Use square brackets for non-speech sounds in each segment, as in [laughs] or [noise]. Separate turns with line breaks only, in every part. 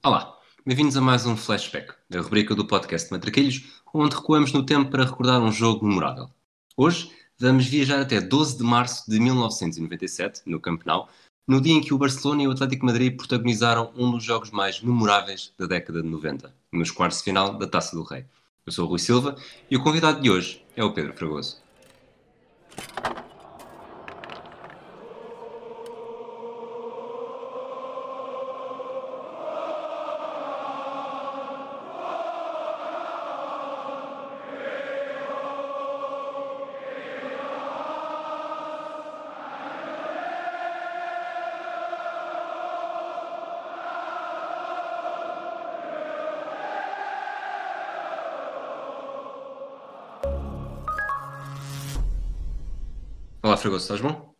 Olá, bem-vindos a mais um Flashback, a rubrica do podcast Matraquilhos, onde recuamos no tempo para recordar um jogo memorável. Hoje vamos viajar até 12 de março de 1997, no Camp Nou, no dia em que o Barcelona e o Atlético Madrid protagonizaram um dos jogos mais memoráveis da década de 90, nos quartos de final da Taça do Rei. Eu sou o Rui Silva e o convidado de hoje é o Pedro Fragoso. Fragoso, estás bom?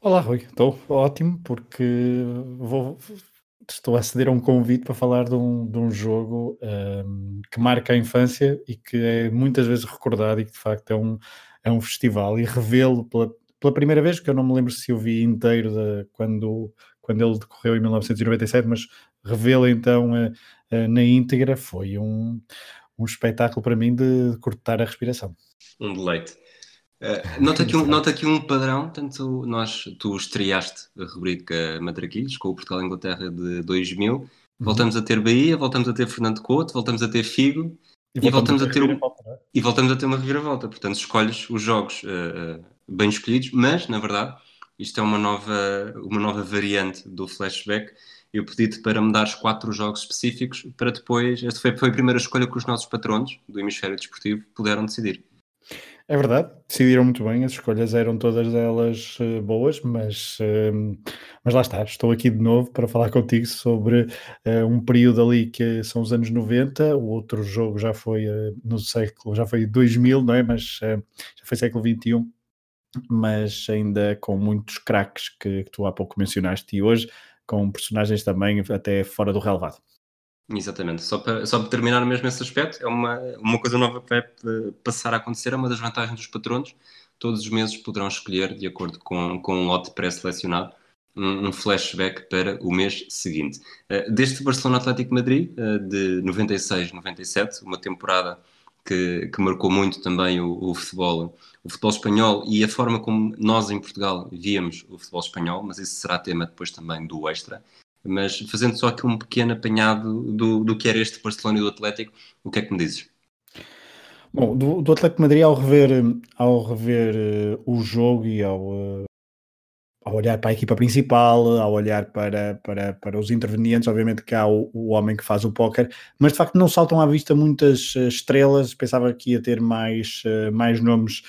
Olá, Rui. Estou ótimo porque vou, estou a aceder a um convite para falar de um, de um jogo um, que marca a infância e que é muitas vezes recordado e que de facto é um, é um festival. E revê-lo pela, pela primeira vez, que eu não me lembro se eu vi inteiro de, quando, quando ele decorreu em 1997, mas revê-lo então uh, uh, na íntegra foi um, um espetáculo para mim de cortar a respiração.
Um deleite. Uh, nota, aqui um, nota aqui um padrão, tanto nós, tu estreaste a rubrica Matraquilhos com o Portugal-Inglaterra de 2000, uhum. voltamos a ter Bahia, voltamos a ter Fernando Couto, voltamos a ter Figo e, e voltamos, a, ter um, é? e voltamos a ter uma reviravolta. Portanto, escolhes os jogos uh, uh, bem escolhidos, mas na verdade isto é uma nova, uma nova variante do flashback. Eu pedi-te para me dares quatro jogos específicos para depois. Esta foi, foi a primeira escolha que os nossos patronos do Hemisfério Desportivo puderam decidir.
É verdade, decidiram muito bem, as escolhas eram todas elas uh, boas, mas, uh, mas lá está, estou aqui de novo para falar contigo sobre uh, um período ali que são os anos 90, o outro jogo já foi no século, já foi 2000, não é? Mas já foi século 21, mas ainda com muitos craques que, que tu há pouco mencionaste e hoje com personagens também até fora do relevado.
Exatamente. Só para, só para terminar mesmo esse aspecto, é uma, uma coisa nova que vai passar a acontecer, é uma das vantagens dos patronos. Todos os meses poderão escolher, de acordo com, com um lote pré-selecionado, um, um, flashback para o mês seguinte. Uh, deste Barcelona Atlético Madrid, uh, de 96-97, uma temporada que, que, marcou muito também o, o, futebol, o futebol espanhol e a forma como nós em Portugal víamos o futebol espanhol, mas isso será tema depois também do Extra. Mas fazendo só aqui um pequeno apanhado do, do que era este Barcelona e do Atlético, o que é que me dizes?
Bom, do, do Atlético Madrid, ao rever, ao rever uh, o jogo e ao, uh, ao olhar para a equipa principal, ao olhar para, para, para os intervenientes, obviamente que há o, o homem que faz o póquer, mas de facto não saltam à vista muitas uh, estrelas, pensava que ia ter mais, mais nomes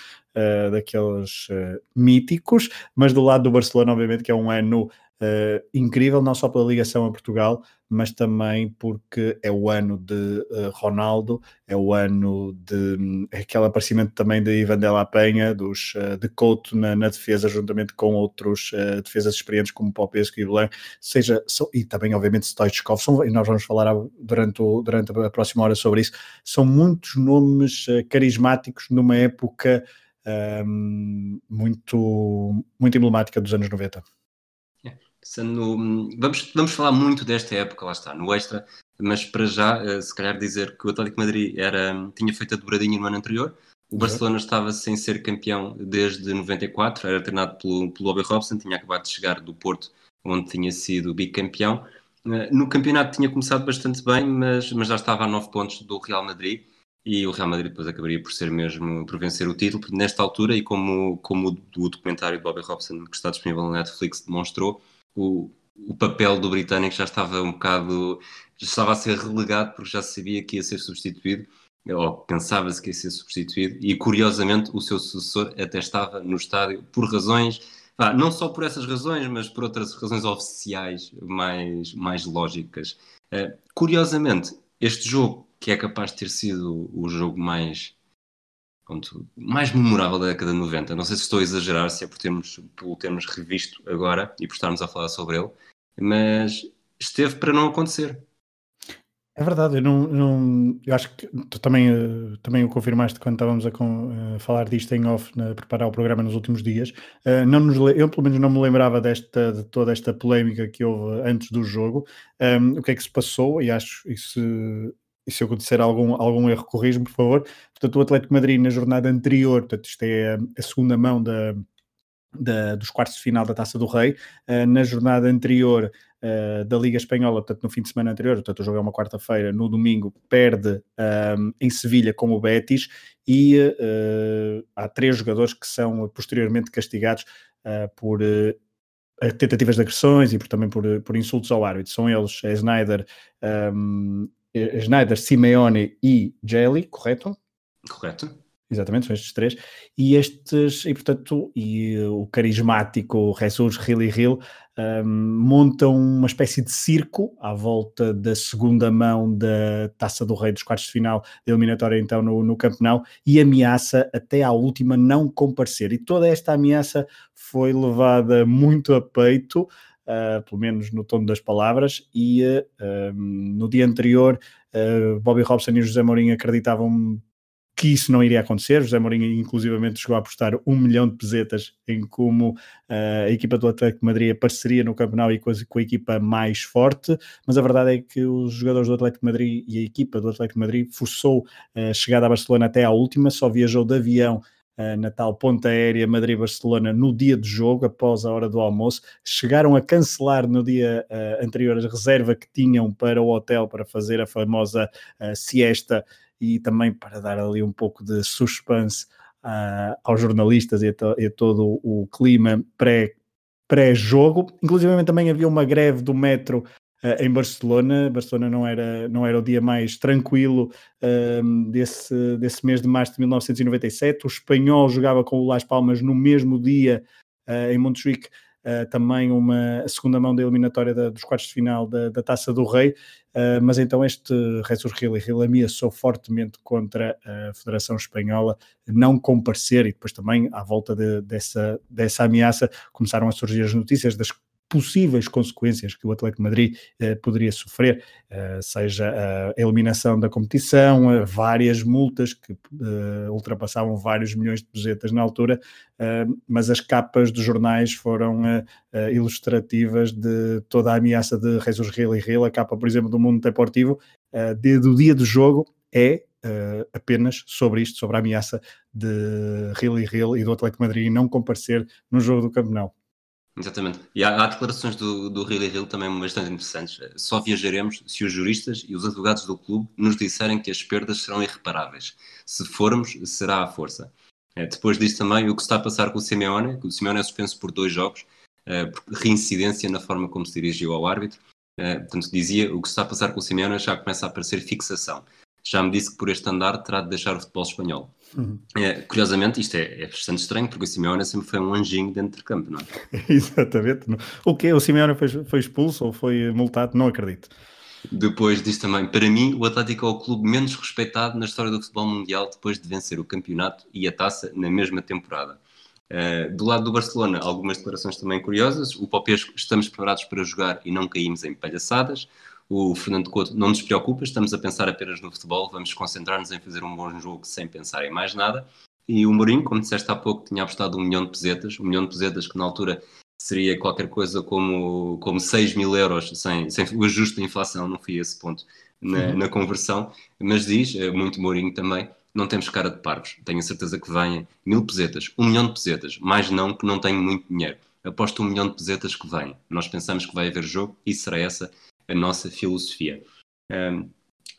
daqueles míticos, mas do lado do Barcelona, obviamente, que é um ano Uh, incrível, não só pela ligação a Portugal, mas também porque é o ano de uh, Ronaldo, é o ano de um, aquele aparecimento também de Ivan de la Penha, dos, uh, de Couto na, na, defesa, juntamente com outros defesas experientes como Popesco e Blanc, seja, so, e também obviamente Stoichkov, são, e nós vamos falar durante, o, durante a próxima hora sobre isso, são muitos nomes carismáticos numa época um, muito, muito emblemática dos anos 90
sendo, vamos, vamos falar muito desta época, lá está, no extra, mas para já, eh, se calhar dizer que o Atlético Madrid era, tinha feito a dobradinha no ano anterior, o Barcelona estava sem ser campeão desde 94, era treinado pelo, pelo Bobby Robson, tinha acabado de chegar do Porto, onde tinha sido bicampeão. Eh, no campeonato tinha começado bastante bem, mas, mas já estava a 9 pontos do Real Madrid e o Real Madrid depois acabaria por ser mesmo, por vencer o título. Nesta altura, e como, como o documentário de Bobby Robson, que está disponível na Netflix, demonstrou, o, o papel do britânico já estava um bocado. já estava a ser relegado porque já sabia que ia ser substituído, ou pensava-se que ia ser substituído, e curiosamente o seu sucessor até estava no estádio por razões. Ah, não só por essas razões, mas por outras razões oficiais mais, mais lógicas. Uh, curiosamente, este jogo, que é capaz de ter sido o jogo mais pronto, mais memorável da década de 90. Não sei se estou a exagerar, se é por termos, por termos revisto agora e por estarmos a falar sobre ele, mas esteve para não acontecer.
É verdade, eu não, não eu acho que tu também, uh, também o confirmaste quando estávamos a com, uh, falar disto em off, na, preparar o programa nos últimos dias. Uh, não nos, eu pelo menos não me lembrava desta, de toda esta polémica que houve antes do jogo. Um, o que é que se passou? E acho isso e se disser algum, algum erro, corrijo-me, por favor. Portanto, o Atlético Madrid na jornada anterior, portanto, isto é a, a segunda mão da, da, dos quartos de final da Taça do Rei. Uh, na jornada anterior uh, da Liga Espanhola, portanto, no fim de semana anterior, portanto, o jogo é uma quarta-feira, no domingo perde um, em Sevilha com o Betis e uh, há três jogadores que são posteriormente castigados por tentativas de agressões e por, também por, por insultos ao árbitro. São eles, é Snyder, um, Snyder, Simeone e Jelly, correto?
Correto.
Exatamente, são estes três. E estes, e portanto, e o carismático Jesus Hill e Hill um, montam uma espécie de circo à volta da segunda mão da Taça do Rei dos quartos de final da eliminatória então no, no Campeonato e ameaça até à última não comparecer. E toda esta ameaça foi levada muito a peito, uh, pelo menos no tom das palavras, e uh, um, no dia anterior uh, Bobby Robson e José Mourinho acreditavam que isso não iria acontecer. José Mourinho, inclusivamente, chegou a apostar um milhão de pesetas em como uh, a equipa do Atlético de Madrid apareceria no campeonato e com a, com a, equipa mais forte. Mas a verdade é que os jogadores do Atlético de Madrid e a equipa do Atlético de Madrid forçou a chegada a Barcelona até à última, só viajou de avião uh, na tal ponta aérea Madrid-Barcelona no dia de jogo, após a hora do almoço. Chegaram a cancelar no dia uh, anterior a reserva que tinham para o hotel para fazer a famosa uh, siesta e também para dar ali um pouco de suspense uh, aos jornalistas e a, to, e a, todo o clima pré, pré-jogo. Inclusive também havia uma greve do metro uh, em Barcelona. Barcelona não era, não era o dia mais tranquilo uh, desse, desse mês de março de 1997. O espanhol jogava com o Las Palmas no mesmo dia em Montjuic uh, também uma segunda mão da eliminatória da, dos quartos de final da, da Taça do Rei, uh, mas então este Jesus Gil Gil ameaçou fortemente contra a Federação Espanhola não comparecer e depois também à volta de, dessa, dessa ameaça começaram a surgir as notícias das possíveis consequências que o Atlético Madrid eh, poderia sofrer, eh, seja a eliminação da competição, eh, várias multas que eh, ultrapassavam vários milhões de pesetas na altura, eh, mas as capas dos jornais foram eh, ilustrativas de toda a ameaça de Jesus Real e Real. A capa, por exemplo, do Mundo Deportivo, de, do dia do jogo, é apenas sobre isto, sobre a ameaça de Real e Real e do Atlético Madrid não comparecer no jogo do Campeonato.
Exatamente. E há, há declarações do, do Rio Hill também bastante interessantes. Só viajaremos se os juristas e os advogados do clube nos disserem que as perdas serão irreparáveis. Se formos, será à força. É, depois disso também, o que está a passar com o Simeone, que o Simeone é suspenso por dois jogos, é, por reincidência na forma como se dirigiu ao árbitro. É, portanto, dizia, o que está a passar com o Simeone já começa a aparecer fixação. Já me disse que por este andar terá de deixar o futebol espanhol. Uhum. É, curiosamente, isto é, é, bastante estranho, porque o Simeone sempre foi um anjinho dentro de campo, não é? [laughs]
Exatamente. O que O Simeone foi, foi expulso ou foi multado? Não acredito.
Depois diz também, para mim, o Atlético é o clube menos respeitado na história do futebol mundial depois de vencer o campeonato e a taça na mesma temporada. Uh, do lado do Barcelona, algumas declarações também curiosas. O Popesco, estamos preparados para jogar e não caímos em palhaçadas. O Fernando Couto não nos preocupa, estamos a pensar apenas no futebol, vamos concentrar-nos em fazer um bom jogo sem pensar em mais nada. E o Mourinho, como disseste há pouco, tinha apostado um milhão de pesetas, um milhão de pesetas que na altura seria qualquer coisa como, como 6 mil euros, sem, sem o ajuste da inflação, não fui a esse ponto na, uhum. na conversão, mas diz, eh, muito Mourinho também, não temos cara de parvos, tenho a certeza que venha mil pesetas, um milhão de pesetas, mais não que não tenho muito dinheiro, aposto um milhão de pesetas que vem, nós pensamos que vai haver jogo e será essa a nossa filosofia. Um,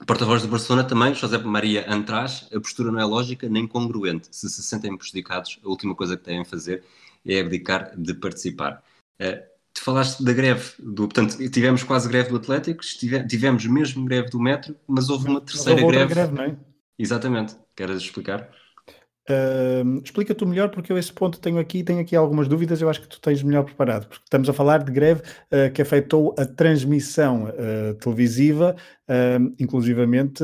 Porta-voz do Barcelona também, José Maria Antraz, a postura não é lógica nem congruente. Se se sentem prejudicados, a última coisa que devem fazer é abdicar de participar. Uh, tu falaste da greve, do, portanto, tivemos quase greve do Atlético, tivemos mesmo greve do Metro, mas houve uma terceira houve greve. greve não é? Exatamente. Queres explicar?
Uh, Explica-te melhor, porque eu esse ponto tenho aqui, tenho aqui algumas dúvidas, eu acho que tu tens melhor preparado, porque estamos a falar de greve uh, que afetou a transmissão uh, televisiva, inclusivamente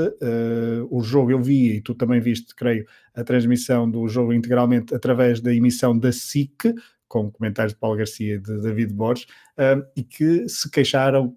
o jogo eu vi, e tu também viste, creio, a transmissão do jogo integralmente através da emissão da SIC, com comentários de Paulo Garcia e de David Borges, e que se queixaram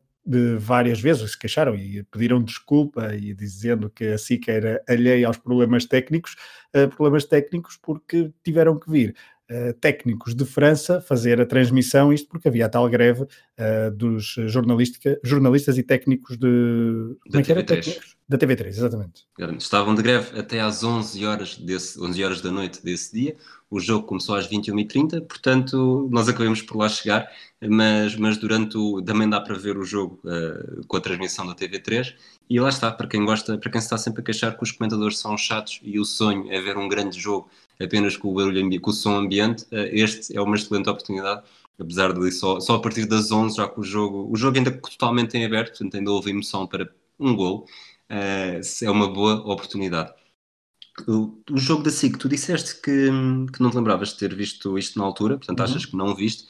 várias vezes se queixaram e pediram desculpa e dizendo que a SIC era alheia aos problemas técnicos, uh, problemas técnicos porque tiveram que vir uh, técnicos de França fazer a transmissão, isto porque havia a tal greve uh, dos jornalistas e técnicos de...
Da é TV3.
Da TV3, exatamente.
Estavam de greve até às 11 horas, desse, 11 horas da noite desse dia, o jogo começou às 21h30, portanto nós acabamos por lá chegar mas, mas durante o. também dá para ver o jogo uh, com a transmissão da TV3 e lá está, para quem gosta, para quem se está sempre a queixar que os comentadores são chatos e o sonho é ver um grande jogo apenas com o barulho com o som ambiente, uh, este é uma excelente oportunidade, apesar de só, só a partir das 11, já que o jogo, o jogo ainda totalmente em aberto, portanto ainda houve emoção para um gol, uh, é uma boa oportunidade. O, o, jogo da SIC, tu disseste que, que não te lembravas de ter visto isto na altura, portanto uhum. achas que não viste.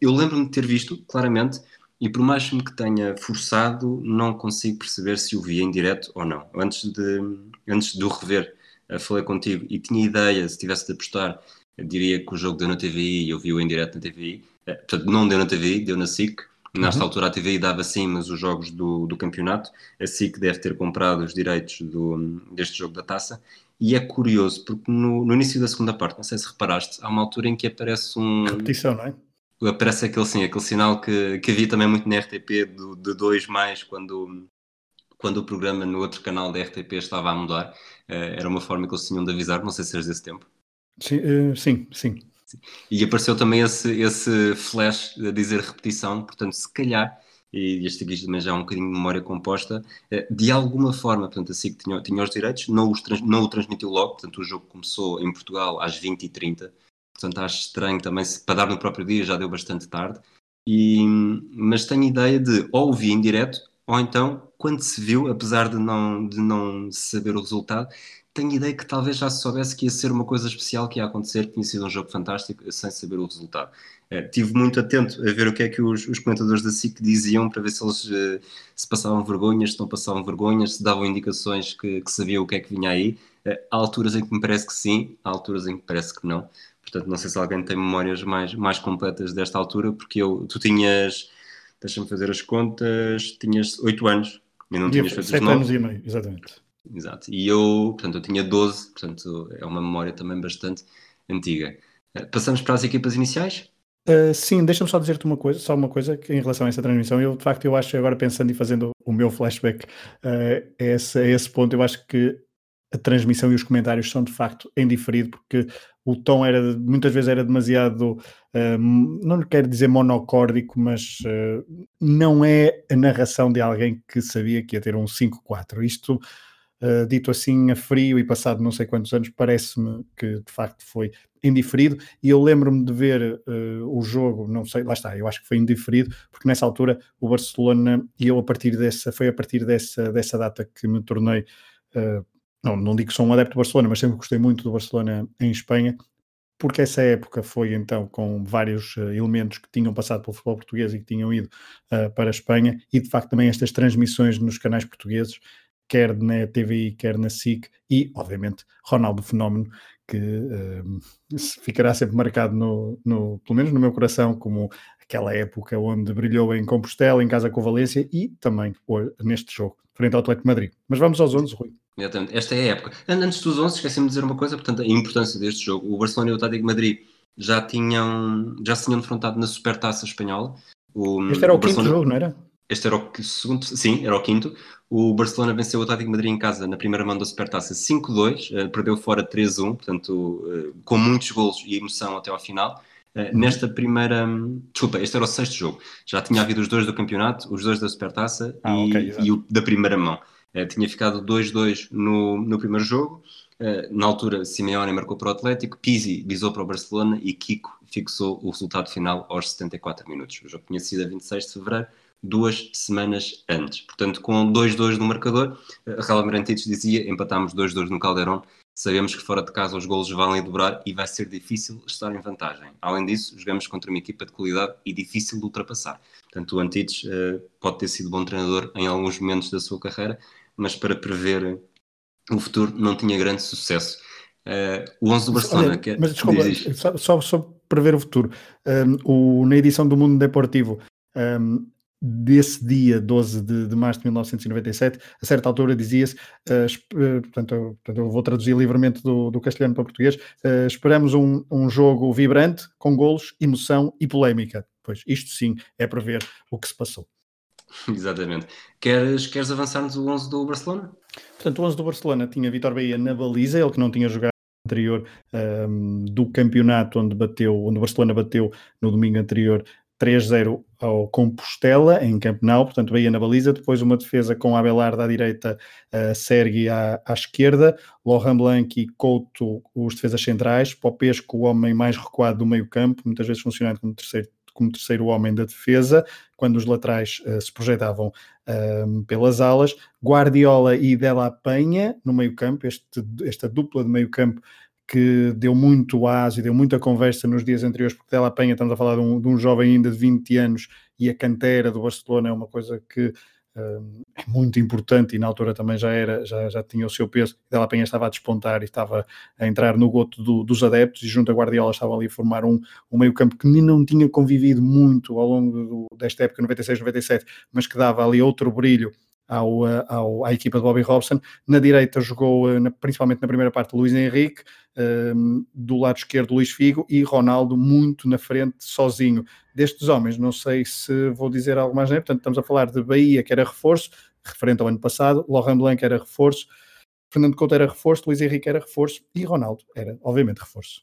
Eu lembro-me de ter visto, claramente, e por mais que me tenha forçado, não consigo perceber se o vi em direto ou não. Antes de, antes de o rever, uh, falei contigo e tinha ideia, se tivesse de apostar, diria que o jogo deu na TVI e eu vi-o em direto na TVI. Eh, portanto, não deu na TVI, deu na SIC. Nesta uhum. altura a TVI dava sim, mas os jogos do, do campeonato. A SIC deve ter comprado os direitos do, deste jogo da taça. E é curioso, porque no, no, início da segunda parte, não sei se reparaste, há uma altura em que aparece um.
Repetição, não é?
aparece aquele, sim, aquele sinal que, que havia também muito na RTP do, de 2 mais quando, quando o programa no outro canal da RTP estava a mudar. Uh, era uma forma que eles tinham de avisar, não sei se eres desse tempo.
Sim, uh, sim, sim,
E apareceu também esse, esse flash a dizer repetição, portanto, se calhar, e este aqui também já é um bocadinho de memória composta, uh, de alguma forma, portanto, assim que tinha, tinha os direitos, não, os trans, não o transmitiu logo, portanto, o jogo começou em Portugal às 20h30 portanto acho estranho também, se, para dar no próprio dia já deu bastante tarde, e, mas tenho ideia de ou vi em direto, ou então, quando se viu, apesar de não, de não saber o resultado, tenho ideia que talvez já se soubesse que ia ser uma coisa especial que ia acontecer, que tinha sido um jogo fantástico, sem saber o resultado. É, tive muito atento a ver o que é que os, os comentadores da SIC diziam para ver se eles uh, se passavam vergonhas, se não passavam vergonhas, se davam indicações que, que sabiam o que é que vinha aí. Uh, há alturas em que me parece que sim, há alturas em que parece que não. Portanto, não sei se alguém tem memórias mais, mais completas desta altura, porque eu, tu tinhas, deixa-me fazer as contas, tinhas 8 anos e não tinhas feito 7
anos e meio, exatamente.
Exato. E eu, portanto, eu tinha 12, portanto, é uma memória também bastante antiga. Eh, passamos para as equipas iniciais?
Uh, sim, deixa-me só dizer-te uma coisa, só uma coisa que em relação a essa transmissão, eu de facto eu acho agora pensando e fazendo o meu flashback uh, a, esse, a esse ponto, eu acho que a transmissão e os comentários são de facto em diferido, porque o tom era muitas vezes era demasiado, uh, não quero dizer monocórdico, mas uh, não é a narração de alguém que sabia que ia ter um 5-4. Isto, uh, dito assim a frio e passado não sei quantos anos, parece-me que de facto foi indiferido. E eu lembro-me de ver o jogo, não sei, lá está, eu acho que foi indiferido, porque nessa altura o Barcelona, e eu a partir dessa, foi a partir dessa, dessa data que me tornei não, não digo que sou um adepto do Barcelona, mas sempre gostei muito do Barcelona em Espanha, porque essa época foi então com vários uh, elementos que tinham passado pelo futebol português e que tinham ido uh, para a Espanha, e de facto também estas transmissões nos canais portugueses, quer na TVI, quer na SIC, e obviamente Ronaldo Fenómeno, que uh, ficará sempre marcado, no, no, pelo menos no meu coração, como aquela época onde brilhou em Compostela, em casa com Valência e também neste jogo, frente ao Atlético Madrid. Mas vamos aos 11, Rui.
Exatamente. Esta é a época. Antes dos 11, esqueci-me de dizer uma coisa, portanto, a importância deste jogo. O Barcelona e o Atlético Madrid já tinham, já se tinham defrontado na Supertaça Espanhola.
O, este era o, o quinto jogo, não era?
Este era o segundo, sim, era o quinto. O Barcelona venceu o Atlético Madrid em casa na primeira mão da Supertaça 5-2, uh, eh, perdeu fora 3-1, portanto, uh, com muitos golos e emoção até ao final. Uh, nesta primeira. Desculpa, este era o sexto jogo. Já tinha havido os dois do campeonato, os dois da Supertaça ah, e, okay, e o da primeira mão. Eh, tinha ficado 2-2 no, no primeiro jogo. Uh, na altura, Simeone marcou para o Atlético, Pizzi visou para o Barcelona e Kiko fixou o resultado final aos 74 minutos. O jogo tinha sido a 26 de fevereiro, duas semanas antes. Portanto, com 2-2 no marcador, uh, Raul Merantites dizia: empatámos 2-2 no Caldeirão. Sabemos que fora de casa os golos valem dobrar e vai ser difícil estar em vantagem. Além disso, jogamos contra uma equipa de qualidade e difícil de ultrapassar. Portanto, o Antites uh, pode ter sido bom treinador em alguns momentos da sua carreira, mas para prever o futuro não tinha grande sucesso. Uh, o 11 do Barcelona. Olha,
que é, mas desculpa, só, só, só prever o futuro. Um, o, na edição do Mundo Deportivo, um, desse dia, 12 de, de, março de 1997, a certa altura dizia-se, uh, portanto, eu, portanto, eu, vou traduzir livremente do, do castelhano para português, uh, esperamos um, um, jogo vibrante, com golos, emoção e polémica. Pois, isto sim é para ver o que se passou. [laughs]
Exatamente. Queres, queres avançar-nos o 11 do Barcelona?
Portanto, o 11 do Barcelona tinha Vitor Bahia na baliza, ele que não tinha jogado anterior um, do campeonato onde bateu, onde o Barcelona bateu no domingo anterior 3-0 ao Compostela, em Camp Nou, portanto Bahia na baliza, depois uma defesa com Abelardo à direita, uh, Sergi à, à, esquerda, Laurent Blanc e Couto os defesas centrais, Popesco o homem mais recuado do meio campo, muitas vezes funcionando como terceiro, como terceiro homem da defesa, quando os laterais uh, se projetavam uh, pelas alas, Guardiola e Della Penha no meio campo, este, esta dupla de meio campo que deu muito asa e deu muita conversa nos dias anteriores, porque Della Penha, estamos a falar de um, de um, jovem ainda de 20 anos e a cantera do Barcelona é uma coisa que é muito importante e na altura também já era, já, já tinha o seu peso. Della Penha estava a despontar e estava a entrar no goto do, dos adeptos e junto a Guardiola estava ali a formar um, um meio campo que não tinha convivido muito ao longo do, desta época 96-97, mas que dava ali outro brilho ao, eh, ao, à equipa de Bobby Robson. Na direita jogou, eh, principalmente na primeira parte, Luís Henrique, ehm, do lado esquerdo Luís Figo e Ronaldo muito na frente, sozinho. Destes homens, não sei se vou dizer algo mais, né? portanto estamos a falar de Bahia, que era reforço, referente ao ano passado, Laurent Blanc era reforço, Fernando Couto era reforço, Luís Henrique era reforço e Ronaldo era, obviamente, reforço.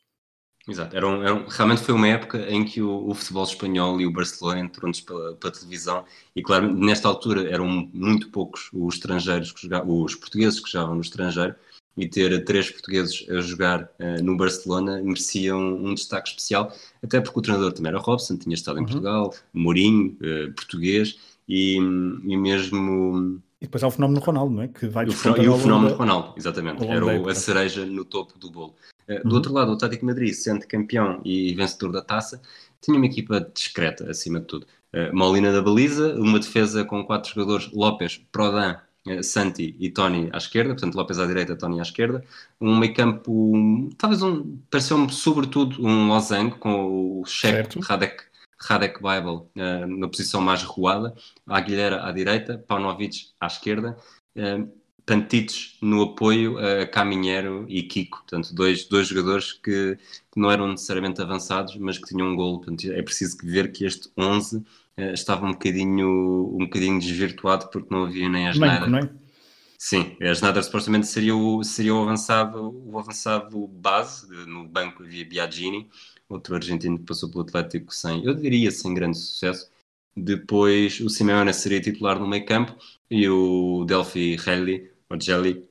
Exato, era um, era um, realmente foi uma época em que o, o futebol espanhol e o Barcelona entrou-nos pela, pela, televisão e claro, nesta altura eram muito poucos os estrangeiros que jogavam, os portugueses que jogavam no estrangeiro e ter três portugueses a jogar uh, no Barcelona merecia um, destaque especial, até porque o treinador também era Robson, tinha estado em uhum. Portugal, Mourinho, uh, português e, e mesmo...
E depois há o fenómeno Ronaldo, não é? Que vai
e o fenómeno Ronaldo, exatamente, era o, a cereja no topo do bolo. Uh, do uhum. outro lado, o Atlético Madrid, sendo campeão e vencedor da taça, tinha uma equipa discreta, acima de tudo. Molina da baliza, uma defesa com quatro jogadores, López, Prodan, eh, Santi e Tony à esquerda, portanto Lopes à direita, Tony à esquerda, um meio campo, talvez um, pareceu-me sobretudo um losango com o chefe Radek, Radek Bible uh, na posição mais recuada, Aguilera à direita, Paunovic à esquerda, uh, Pantites no apoio a Caminheiro e Kiko, portanto dois, dois jogadores que, que não eram necessariamente avançados, mas que tinham um golo, portanto é preciso ver que este 11 uh, estava um bocadinho, um bocadinho desvirtuado porque não havia nem as nada. Não é? Sim, a Schneider supostamente seria o, seria o avançado, o avançado base, no banco havia Biagini, outro argentino que passou pelo Atlético sem, eu diria, sem grande sucesso. Depois o Simeone seria titular no meio campo e o Delphi Relli, ou Gelli,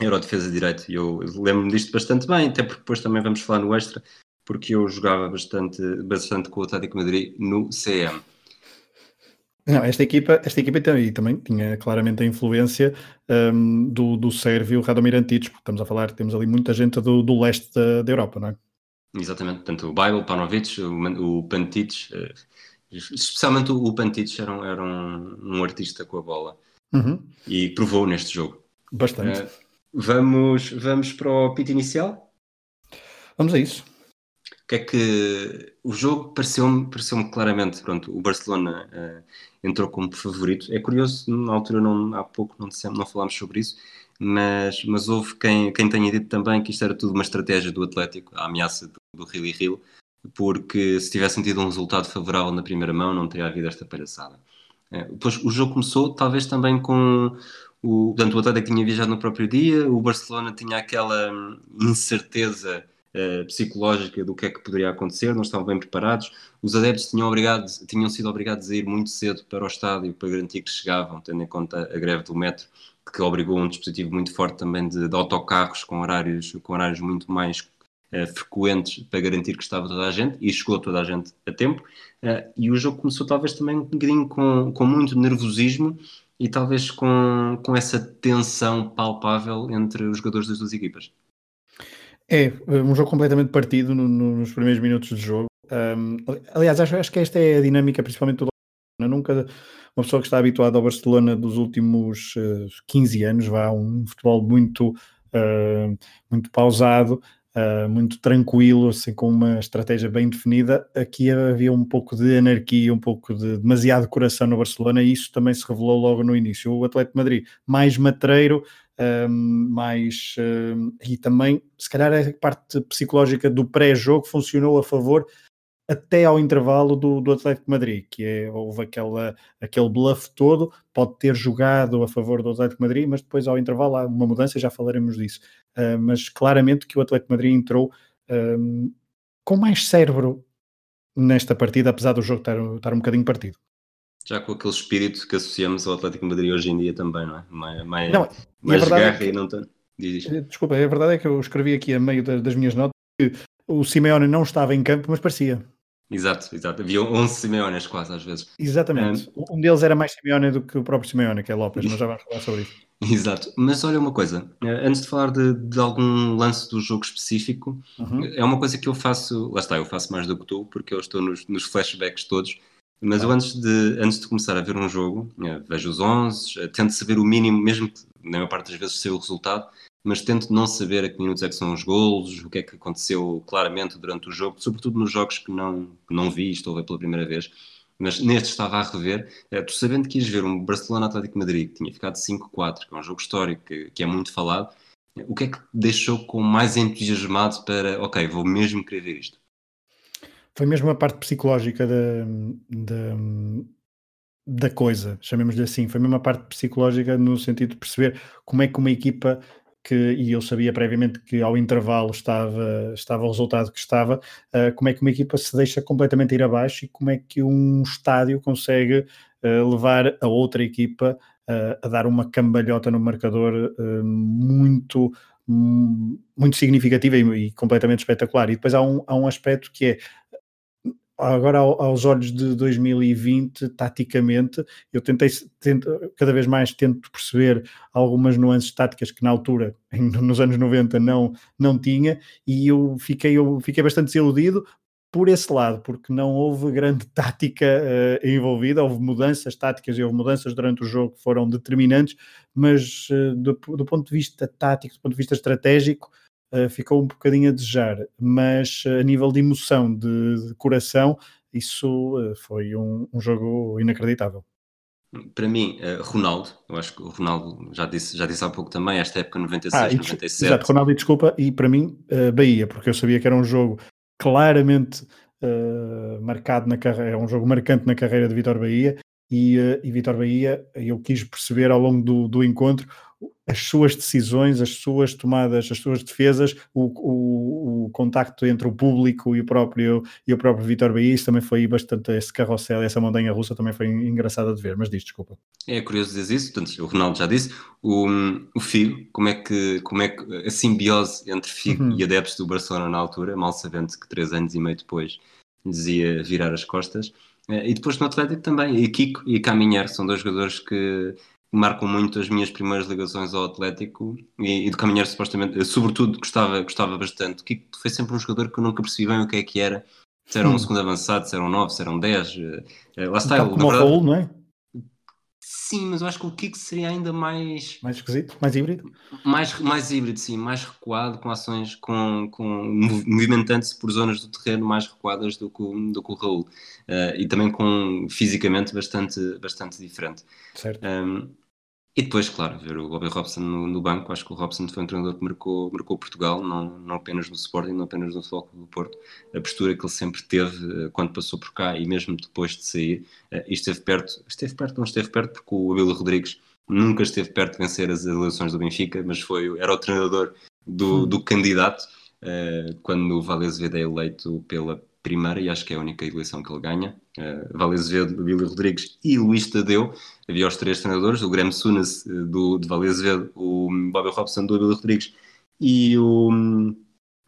era o defesa de direito. E eu lembro-me disto bastante bem, até porque depois também vamos falar no extra, porque eu jogava bastante, bastante com o Atlético Madrid no CM.
Não, esta equipa, esta equipa também, também tinha claramente a influência um, do, do sérvio Radomir Antic, porque estamos a falar, temos ali muita gente do, do leste da, da Europa, não é?
Exatamente, portanto o Bible, Panovic, o, o Pantic, eh, especialmente o, o Pantic era, um, era um, um, artista com a bola uhum. e provou neste jogo.
Bastante. Uh,
vamos, vamos para o pit inicial?
Vamos a isso
o que é que o jogo pareceu-me pareceu claramente, pronto, o Barcelona uh, entrou como favorito. É curioso, na altura não, há pouco não, dissemos, não falámos sobre isso, mas, mas houve quem, quem tenha dito também que isto era tudo uma estratégia do Atlético, a ameaça do, do Rio e Rio, porque se tivessem tido um resultado favorável na primeira mão não teria havido esta palhaçada. Uh, depois o jogo começou talvez também com o, portanto, o Atlético tinha viajado no próprio dia, o Barcelona tinha aquela hum, incerteza uh, psicológica do que é que poderia acontecer, não estavam bem preparados. Os adeptos tinham, obrigado, tinham sido obrigados a ir muito cedo para o estádio para garantir que chegavam, tendo em conta a greve do metro, que obrigou um dispositivo muito forte também de, de autocarros com horários, com horários muito mais uh, frequentes para garantir que estava toda a gente e chegou toda a gente a tempo. Uh, e o jogo começou talvez também um bocadinho com, com muito nervosismo e talvez com, com essa tensão palpável entre os jogadores das duas equipas.
É, um jogo completamente partido no, no, nos primeiros minutos de jogo. Um, aliás, acho, acho, que esta é a dinâmica, principalmente do Barcelona. Nunca uma pessoa que está habituada ao Barcelona dos últimos uh, 15 anos, vá, um futebol muito, uh, muito pausado, uh, muito tranquilo, assim, com uma estratégia bem definida. Aqui havia um pouco de anarquia, um pouco de demasiado coração no Barcelona, e isso também se revelou logo no início. O Atlético Madrid, mais matreiro, um, mais um, e também, se calhar, a parte psicológica do pré-jogo funcionou a favor até ao intervalo do, do Atlético de Madrid, que é, houve aquela, aquele bluff todo, pode ter jogado a favor do Atlético de Madrid, mas depois ao intervalo há uma mudança, já falaremos disso. Uh, mas claramente que o Atlético de Madrid entrou um, com mais cérebro nesta partida, apesar do jogo estar, estar um bocadinho partido.
Já com aquele espírito que associamos ao Atlético de Madrid hoje em dia também, não é? Mais, mais, não, mais
é
garra é que, e não tanto.
Desculpa, a verdade é que eu escrevi aqui a meio das, das minhas notas que o Simeone não estava em campo, mas parecia.
Exato, exato. Havia 11 Simeones quase às vezes.
Exatamente. Um, um deles era mais Simeone do que o próprio Simeone, que é Lopes, mas já vamos falar sobre isso. [laughs]
Exato. Mas olha uma coisa, eh, antes de falar de, de algum lance do jogo específico, uhum. é uma coisa que eu faço, lá está, eu faço mais do que tu, porque eu estou nos, nos flashbacks todos, mas eu antes de, antes de começar a ver um jogo, eh, vejo os 11, eh, tento saber o mínimo, mesmo que na maior parte das vezes sei o resultado, mas tento não saber a que minutos é que são os golos, o que é que aconteceu claramente durante o jogo, sobretudo nos jogos que não, não vi, estou a ver pela primeira vez. Mas neste estava a rever, é, tu sabendo que ias ver um Barcelona Atlético Madrid que tinha ficado 5-4, que é um jogo histórico que, que é muito falado, o que é que deixou com mais entusiasmado para, ok, vou mesmo querer ver isto?
Foi mesmo a parte psicológica da, da, da coisa, chamemos-lhe assim. Foi mesmo a parte psicológica no sentido de perceber como é que uma equipa que, e eu sabia previamente que ao intervalo estava, estava o resultado que estava, uh, como é que uma equipa se deixa completamente ir abaixo e como é que um estádio consegue uh, levar a outra equipa uh, a dar uma cambalhota no marcador muito muito significativa e, e, completamente espetacular. E depois há um, há um aspecto que é agora aos olhos de 2020, taticamente, eu tentei, tento, cada vez mais tento perceber algumas nuances táticas que na altura, nos anos 90, não, não tinha, e eu fiquei, eu fiquei bastante desiludido por esse lado, porque não houve grande [laughs] tática uh, envolvida, houve mudanças táticas e houve mudanças durante o jogo que foram determinantes, mas uh, do, do ponto de vista tático, do ponto de vista estratégico, uh, ficou um bocadinho a desejar, mas uh, a nível de emoção, de, de coração, isso uh, foi um, um, jogo inacreditável.
Para mim, Ronaldo, eu acho que o Ronaldo já disse, já disse há pouco também, esta época 96, ah, e, 97.
Exato, Ronaldo, e desculpa, e para mim, Bahia, porque eu sabia que era um jogo claramente marcado na carreira, é um jogo marcante na carreira de Vitor Bahia, e, e Vitor Bahia, eu quis perceber ao longo do, do encontro as suas decisões, as suas tomadas, as suas defesas, o, o, o contacto entre o público e o próprio, e o próprio Vitor isso também foi bastante, esse carrossel, essa montanha russa também foi engraçada de ver, mas diz, desculpa.
É curioso dizer isso, portanto, o Ronaldo já disse, o, o Figo, como é, que, como é que a simbiose entre Figo uhum. e adeptos do Barcelona na altura, mal sabendo que três anos e meio depois dizia virar as costas, eh, e depois no Atlético também, e Kiko e Caminhar são dois jogadores que marcam muito as minhas primeiras ligações ao Atlético e, e do Caminheiro supostamente, sobretudo gostava, gostava bastante. O Kiko foi sempre um jogador que eu nunca percebi bem o que é que era, se era um hum. segundo avançado, se era um 9, se era um 10. Uh, lá está,
ele, como verdade, o Raul, não é?
Sim, mas eu acho que o Kiko seria ainda mais.
Mais esquisito, mais híbrido?
Mais, mais híbrido, sim, mais recuado, com ações, com, com movimentando-se por zonas do terreno mais recuadas do que, o, do que o Raul. Uh, e também com fisicamente bastante, bastante diferente.
Certo.
Um, e depois, claro, ver o Bobby Robson no, no, banco, acho que o Robson foi um treinador que marcou, marcou Portugal, não, não apenas no Sporting, não apenas no Futebol do Porto. A postura que ele sempre teve uh, quando passou por cá e mesmo depois de sair, uh, e esteve perto, esteve perto, não esteve perto, porque o Abel Rodrigues nunca esteve perto de vencer as eleições do Benfica, mas foi, era o treinador do, do candidato uh, quando o Vale Azevedo é eleito pela primeira e acho que é a única eleição que ele ganha. Uh, Vale Azevedo, Billy Rodrigues e Luís Tadeu. Havia os três treinadores, o Graham Sunas uh, do, de Vale Azevedo, o Bobby Robson do Billy Rodrigues e o um,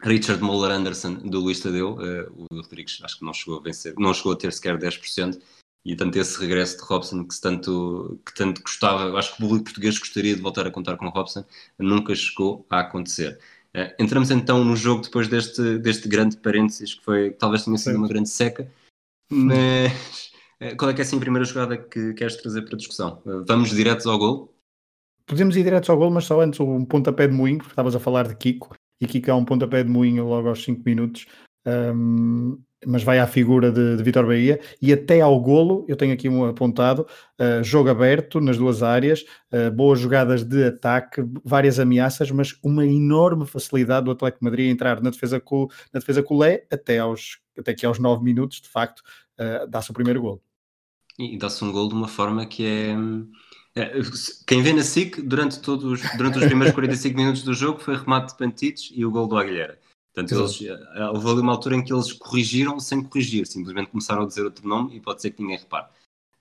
Richard Moller Anderson do Luís Tadeu. Uh, o Rodrigues acho que não chegou a vencer, não chegou a ter sequer 10%. E tanto esse regresso de Robson que tanto, que tanto gostava, acho que o público português gostaria de voltar a contar com Robson, nunca chegou a acontecer. Uh, entramos então no jogo depois deste, deste grande parênteses que foi, talvez tenha sido uma grande seca, mas uh, [laughs] qual é que é assim a primeira jogada que queres trazer para a discussão? Uh, vamos diretos ao gol?
Podemos ir diretos ao gol, mas só antes um pontapé de moinho, porque estavas a falar de Kiko, e Kika um pontapé de moinho logo aos 5 minutos. Um, mas vai à figura de, de Vitor Bahia e até ao golo, eu tenho aqui um apontado, uh, jogo aberto nas duas áreas, uh, boas jogadas de ataque, várias ameaças, mas uma enorme facilidade do Atlético Madrid entrar na defesa, co, na defesa colé até, aos, até que aos 9 minutos, de facto, uh, dá-se o primeiro golo.
E dá-se um golo de uma forma que é quem vê na SIC, durante, todos, durante os primeiros 45 minutos do jogo, foi remate de Pantites e o gol do Aguilera. Portanto, eles, eh, houve ali uma altura em que eles corrigiram sem corrigir, simplesmente começaram a dizer outro nome e pode ser que ninguém repare.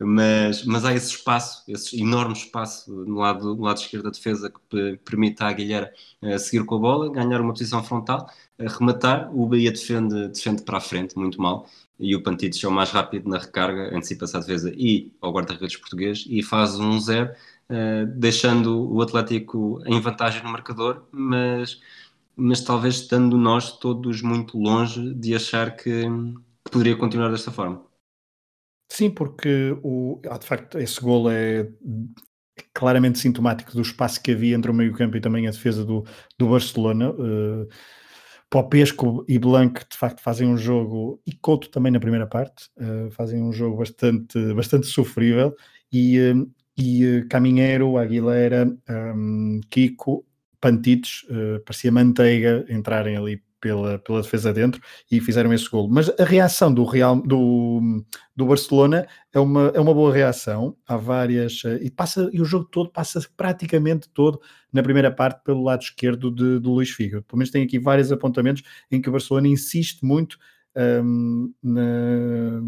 Mas, mas há esse espaço, esse enorme espaço no lado, no lado esquerdo da defesa que permite à Guilherme uh, seguir com a bola, ganhar uma posição frontal, uh, rematar. O Bahia defende, defende para a frente, muito mal, e o Pantites é o mais rápido na recarga, antecipa-se à defesa e ao guarda-redes português e faz um 0, uh, deixando o Atlético em vantagem no marcador, mas mas talvez estando nós todos muito longe de achar que, poderia continuar desta forma.
Sim, porque o, ah, de facto esse gol é claramente sintomático do espaço que havia entre o meio campo e também a defesa do, do Barcelona. Uh, Popesco e Blanc de facto fazem um jogo, e Couto também na primeira parte, uh, fazem um jogo bastante, bastante sofrível, e, uh, e Caminheiro, Aguilera, um, Kiko pantitos, uh, parecia manteiga, entrarem ali pela, pela defesa dentro e fizeram esse golo. Mas a reação do Real do, do Barcelona é uma, é uma boa reação. Há várias uh, e passa e o jogo todo passa praticamente todo na primeira parte pelo lado esquerdo de, do Luís Figo. Pelo menos tem aqui vários apontamentos em que o Barcelona insiste muito um, ehm, na,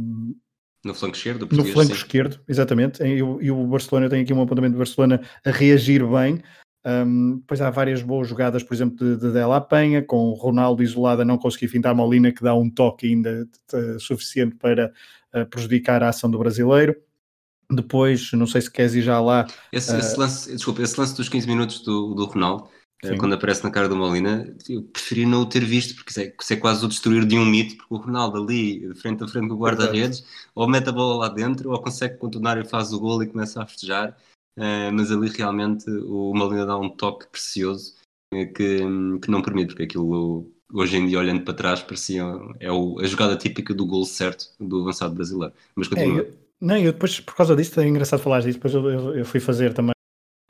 no flanco esquerdo,
no flanco sim. esquerdo, exatamente. E, e, o Barcelona tem aqui um apontamento do Barcelona a reagir bem. Um, depois há várias boas jogadas, por exemplo, de, de Della Penha, com o Ronaldo isolado a não conseguir fintar Molina, que dá um toque ainda de, suficiente para uh, prejudicar a ação do brasileiro. Depois, não sei se queres ir já lá.
Esse, uh, esse lance, desculpa, esse lance dos 15 minutos do, do Ronaldo, uh, quando aparece na cara do Molina, eu preferi não o ter visto, porque isso é, isso é, quase o destruir de um mito, porque o Ronaldo ali, de frente a frente com o guarda-redes, ou mete a bola lá dentro, ou consegue contornar e faz o gol e começa a festejar. Uh, mas ali realmente o Molina dá um toque precioso uh, que, que não permite, porque aquilo hoje em dia, olhando para trás, parecia é o, a jogada típica do gol certo do avançado brasileiro. Mas é, continua. É, eu,
não, eu depois, por causa disso, é engraçado falar disso. Depois eu, eu, eu, fui fazer também.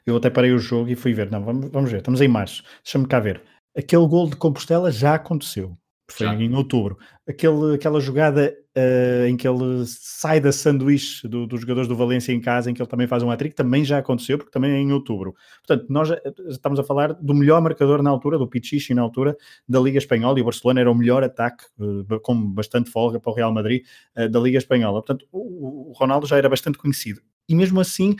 Eu até parei o jogo e fui ver. Não, vamos, vamos ver, estamos em março. Deixa-me cá ver. Aquele gol de Compostela já aconteceu. Foi já. em outubro. Aquele, aquela jogada uh, em que ele sai da sanduíche do, dos jogadores do Valência em casa, em que ele também faz um hat-trick, também já aconteceu, porque também é em outubro. Portanto, nós estamos a falar do melhor marcador na altura, do Pichichi na altura, da Liga Espanhola, e o Barcelona era o melhor ataque, uh, com bastante folga para o Real Madrid, uh, da Liga Espanhola. Portanto, o, o Ronaldo já era bastante conhecido e mesmo assim,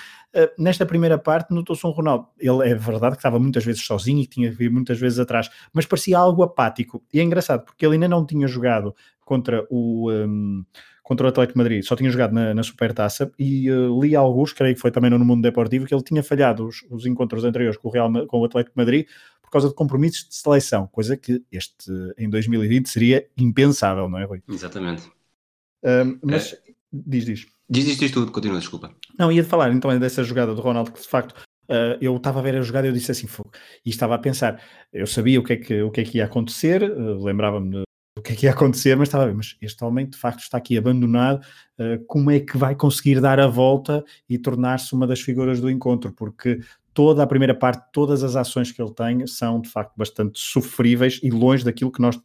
nesta primeira parte, notou-se um Ronaldo. Ele é verdade que estava muitas vezes sozinho e tinha que vir muitas vezes atrás, mas parecia algo apático. E é engraçado, porque ele ainda não tinha jogado contra o, um, contra o Atlético Madrid, só tinha jogado na, na Supertaça e uh, li alguns, creio que foi também no Mundo Deportivo, que ele tinha falhado os, os encontros anteriores com o, Real, com o Atlético Madrid por causa de compromissos de seleção, coisa que este em 2020 seria impensável, não é, Rui?
Exatamente.
Um, mas é... diz, diz.
Diz isto, tudo, continua, desculpa.
Não, ia de falar então dessa jogada do Ronaldo que de facto Uh, eu estava a ver a jogada e eu disse assim, fogo, e estava a pensar, eu sabia o que é que, o que, é que ia acontecer, uh, lembrava-me o que é que ia acontecer, mas estava a ver, mas este homem de facto está aqui abandonado, uh, como é que vai conseguir dar a volta e tornar-se uma das figuras do encontro? Porque toda a primeira parte, todas as ações que ele tem são de facto bastante sofríveis e longe daquilo que nós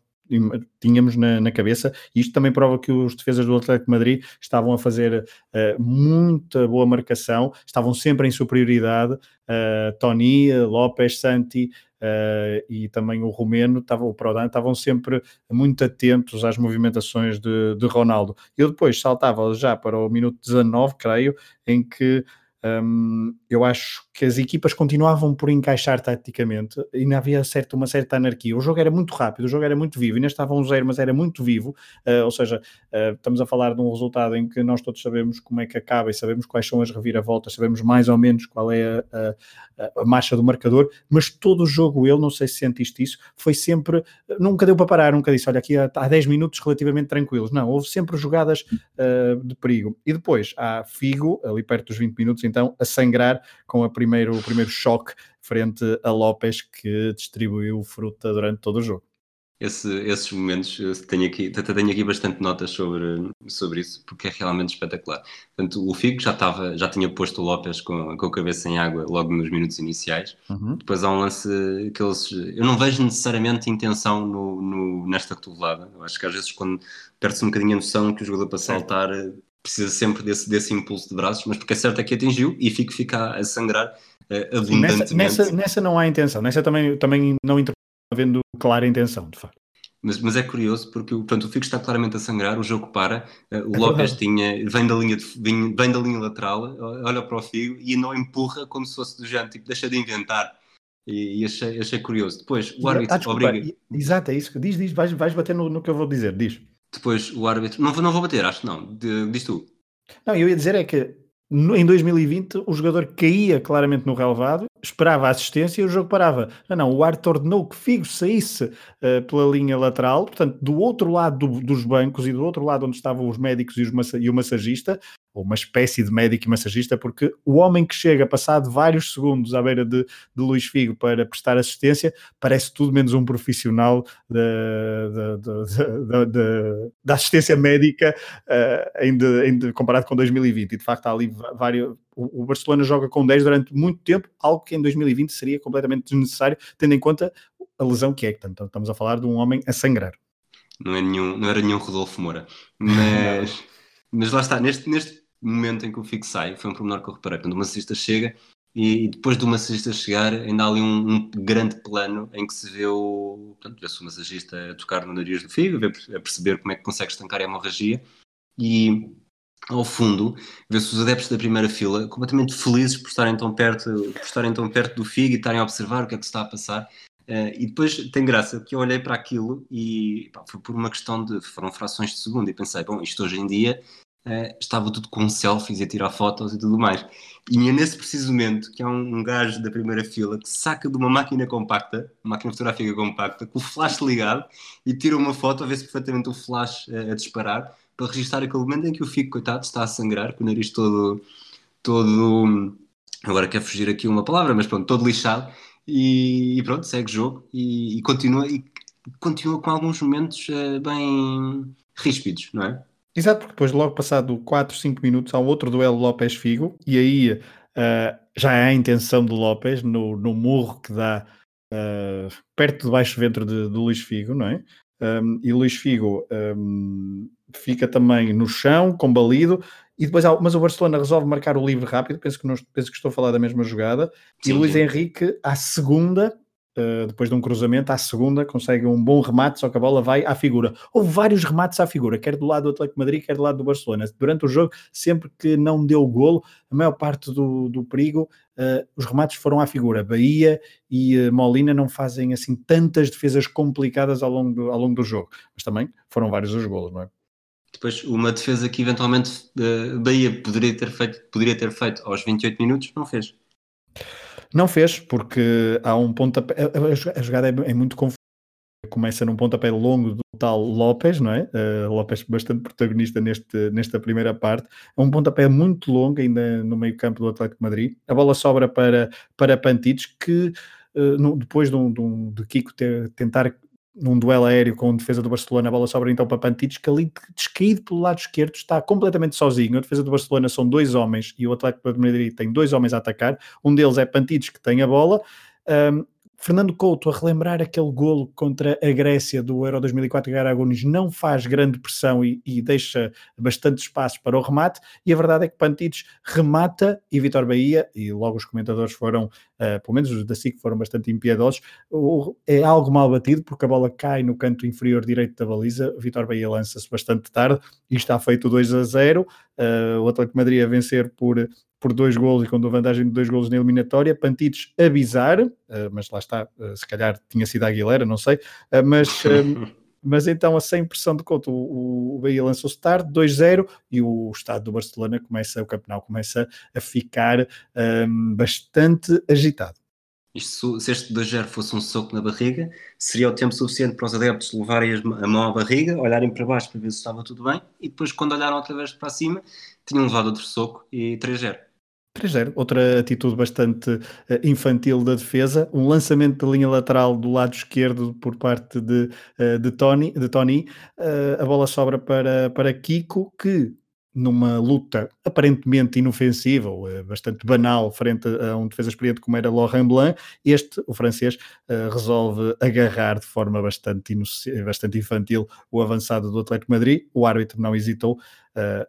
tínhamos na, na, cabeça. Isto também prova que os defesas do Atlético de Madrid estavam a fazer uh, muita boa marcação, estavam sempre em superioridade. Uh, Tony, Lopes, Santi uh, e também o Romeno, estavam, o Prodan, estavam sempre muito atentos às movimentações de, de Ronaldo. Eu depois saltava já para o minuto 19, creio, em que um, eu acho que as equipas continuavam por encaixar taticamente e ainda havia certo, uma certa anarquia. O jogo era muito rápido, o jogo era muito vivo, ainda estava um zero, mas era muito vivo. Uh, ou seja, uh, estamos a falar de um resultado em que nós todos sabemos como é que acaba e sabemos quais são as reviravoltas, sabemos mais ou menos qual é a, a, a marcha do marcador, mas todo o jogo, ele, não sei se sentiste isso, foi sempre, nunca deu para parar, nunca disse, olha, aqui há, há 10 minutos relativamente tranquilos. Não, houve sempre jogadas uh, de perigo. E depois há Figo, ali perto dos 20 minutos, então a sangrar com a primeiro, o primeiro choque frente a Lopes, que distribuiu fruta durante todo o jogo
esse, esses momentos, tenho aqui, tenho aqui bastante notas sobre, sobre isso, porque é realmente espetacular. Portanto, o Figo já, estava, já tinha posto o Lopes com, com a cabeça em água logo nos minutos iniciais. Uhum. Depois há um lance que eles. Eu não vejo necessariamente intenção no, no, nesta cotovelada. Eu acho que às vezes, quando perde-se um bocadinho a noção que o jogador para saltar precisa sempre desse, desse impulso de braços, mas porque é certo é que atingiu e Fico fica a sangrar uh, abundantemente.
Nessa, nessa, nessa, não há intenção, nessa também, também não havendo clara intenção, de facto.
Mas, mas, é curioso porque portanto, o Figo está claramente a sangrar, o jogo para, uh, o é Lopes tinha, vem, da linha de, vem, vem, da linha lateral, olha para o Figo e não empurra como se fosse do género, tipo, deixa de inventar. E, e achei, achei, curioso. Depois o árbitro ah, obriga.
Exato, é isso. Diz, diz, vais, vais bater no, no, que eu vou dizer, diz.
Depois o árbitro. Não, não vou bater, acho que não. diz tu.
Não, eu ia dizer é que no, em 2020 o jogador caía claramente no relevado esperava a assistência e o jogo parava. Não, não, o árbitro ordenou que Figo saísse uh, pela linha lateral, portanto, do outro lado do, dos bancos e do outro lado onde estavam os médicos e, os e o massagista, ou uma espécie de médico e massagista, porque o homem que chega passado vários segundos à beira de, de Luís Figo para prestar assistência parece tudo menos um profissional da assistência médica uh, em de, em de, comparado com 2020. E de facto há ali vários. O, o Barcelona joga com 10 durante muito tempo, algo que em 2020 seria completamente desnecessário, tendo em conta a lesão que é. Portanto, estamos a falar de um homem a sangrar.
Não, é nenhum, não era nenhum Rodolfo Moura. Mas, [laughs] mas lá está, neste, neste momento em que o Figo sai, foi um pormenor que eu reparei. Quando o massagista chega e, depois do massagista chegar, ainda há ali um, um grande plano em que se vê o, portanto, vê-se o massagista a tocar no nariz do Figo, a perceber como é que consegue estancar a hemorragia e ao fundo, vê-se os adeptos da primeira fila completamente felizes por estarem tão perto, por estarem tão perto do Figo e estarem a observar o que é que se está a passar. Uh, e depois tem graça que eu olhei para aquilo e pá, foi por uma questão de foram frações de segundo e pensei, bom, isto hoje em dia uh, estava tudo com selfies e a tirar fotos e tudo mais. E é nesse preciso momento que há um, um gajo da primeira fila que saca de uma máquina compacta, uma máquina fotográfica compacta, com o flash ligado e tira uma foto a ver se perfeitamente o flash uh, a disparar para registrar aquele momento em que o Fico, coitado, está a sangrar, com o nariz todo, todo agora quer fugir aqui uma palavra, mas pronto, todo lixado e, e pronto, segue o jogo e, e, continua, e continua com alguns momentos uh, bem ríspidos, não é?
Exato, porque depois, logo passado 4, 5 minutos, há outro duelo Lopes-Figo, e aí uh, já há a intenção de Lopes no, no murro que dá uh, perto do baixo ventre de, de Luís Figo, não é? Um, e Luís Figo um, fica também no chão, combalido, e depois, mas o Barcelona resolve marcar o livre rápido, penso que, não, penso que estou a falar da mesma jogada, sim, e Luís. Henrique, à segunda, Uh, depois de um cruzamento, à segunda, consegue um bom remate, só que a bola vai à figura. Houve vários remates à figura, quer do lado do Atlético Madrid, quer do lado do Barcelona. Durante o jogo, sempre que não deu golo, a maior parte do, do perigo, uh, os remates foram à figura. Bahia e uh, Molina não fazem assim tantas defesas complicadas ao longo do, ao longo do jogo, mas também foram vários os golos, não é?
Depois, uma defesa que eventualmente Bahia poderia ter feito, poderia ter feito aos 28 minutos, não fez.
Não fez, porque há um pontapé. A, jogada é, é muito confusa. Começa num pontapé longo do tal Lopes, não é? Uh, Lopes bastante protagonista neste, nesta primeira parte. É um pontapé muito longo, ainda no meio campo do Atlético de Madrid. A bola sobra para, para Pantites, que uh, no, depois de, um, de, um, de Kiko ter, tentar num duelo aéreo com a defesa do Barcelona, a bola sobra então para Pantites, que ali descaído pelo lado esquerdo está completamente sozinho. A defesa do Barcelona são dois homens e o Atlético de Madrid tem dois homens a atacar. Um deles é Pantites, que tem a bola. Um, Fernando Couto a relembrar aquele golo contra a Grécia do Euro 2004 que Aragones não faz grande pressão e, e, deixa bastante espaço para o remate e a verdade é que Pantides remata e Vitor Bahia e logo os comentadores foram, uh, pelo menos os da SIC foram bastante impiedosos é algo mal batido porque a bola cai no canto inferior direito da baliza Vitor Bahia lança-se bastante tarde e está feito 2 a 0 uh, eh, o Atlético Madrid a vencer por por dois golos e com vantagem de dois golos na eliminatória, Pantites avisar, uh, mas lá está, uh, se calhar tinha sido a Aguilera, não sei, uh, mas, [laughs] mas então a sem pressão de conta, o, o Bahia lançou-se tarde, 2-0, e o estado do Barcelona começa, o campeonato começa a ficar um, bastante agitado.
Isto, se este 2-0 fosse um soco na barriga, seria o tempo suficiente para os adeptos levarem a mão à barriga, olharem para baixo para ver se estava tudo bem, e depois, quando olharam outra vez para cima, tinham levado outro soco e 3-0.
3-0, outra atitude bastante uh, infantil da defesa, um lançamento de linha lateral do lado esquerdo por parte de, uh, de Tony, de Tony. Uh, a bola sobra para, para Kiko, que numa luta aparentemente inofensiva ou bastante banal frente a um defesa experiente como era Laurent Blanc, este, o francês, resolve agarrar de forma bastante, bastante infantil o avançado do Atlético Madrid, o árbitro não hesitou,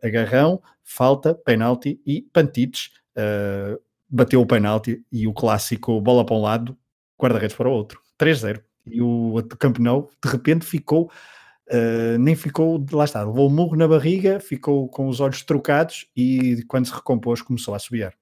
agarrão, falta, penalti e Pantites uh, bateu o penalti e o clássico bola para um lado, guarda-redes para o outro. 3-0. E o campeão de repente ficou, uh, nem ficou, lá está, levou o murro na barriga, ficou com os olhos trocados e quando se recompôs começou a subiar.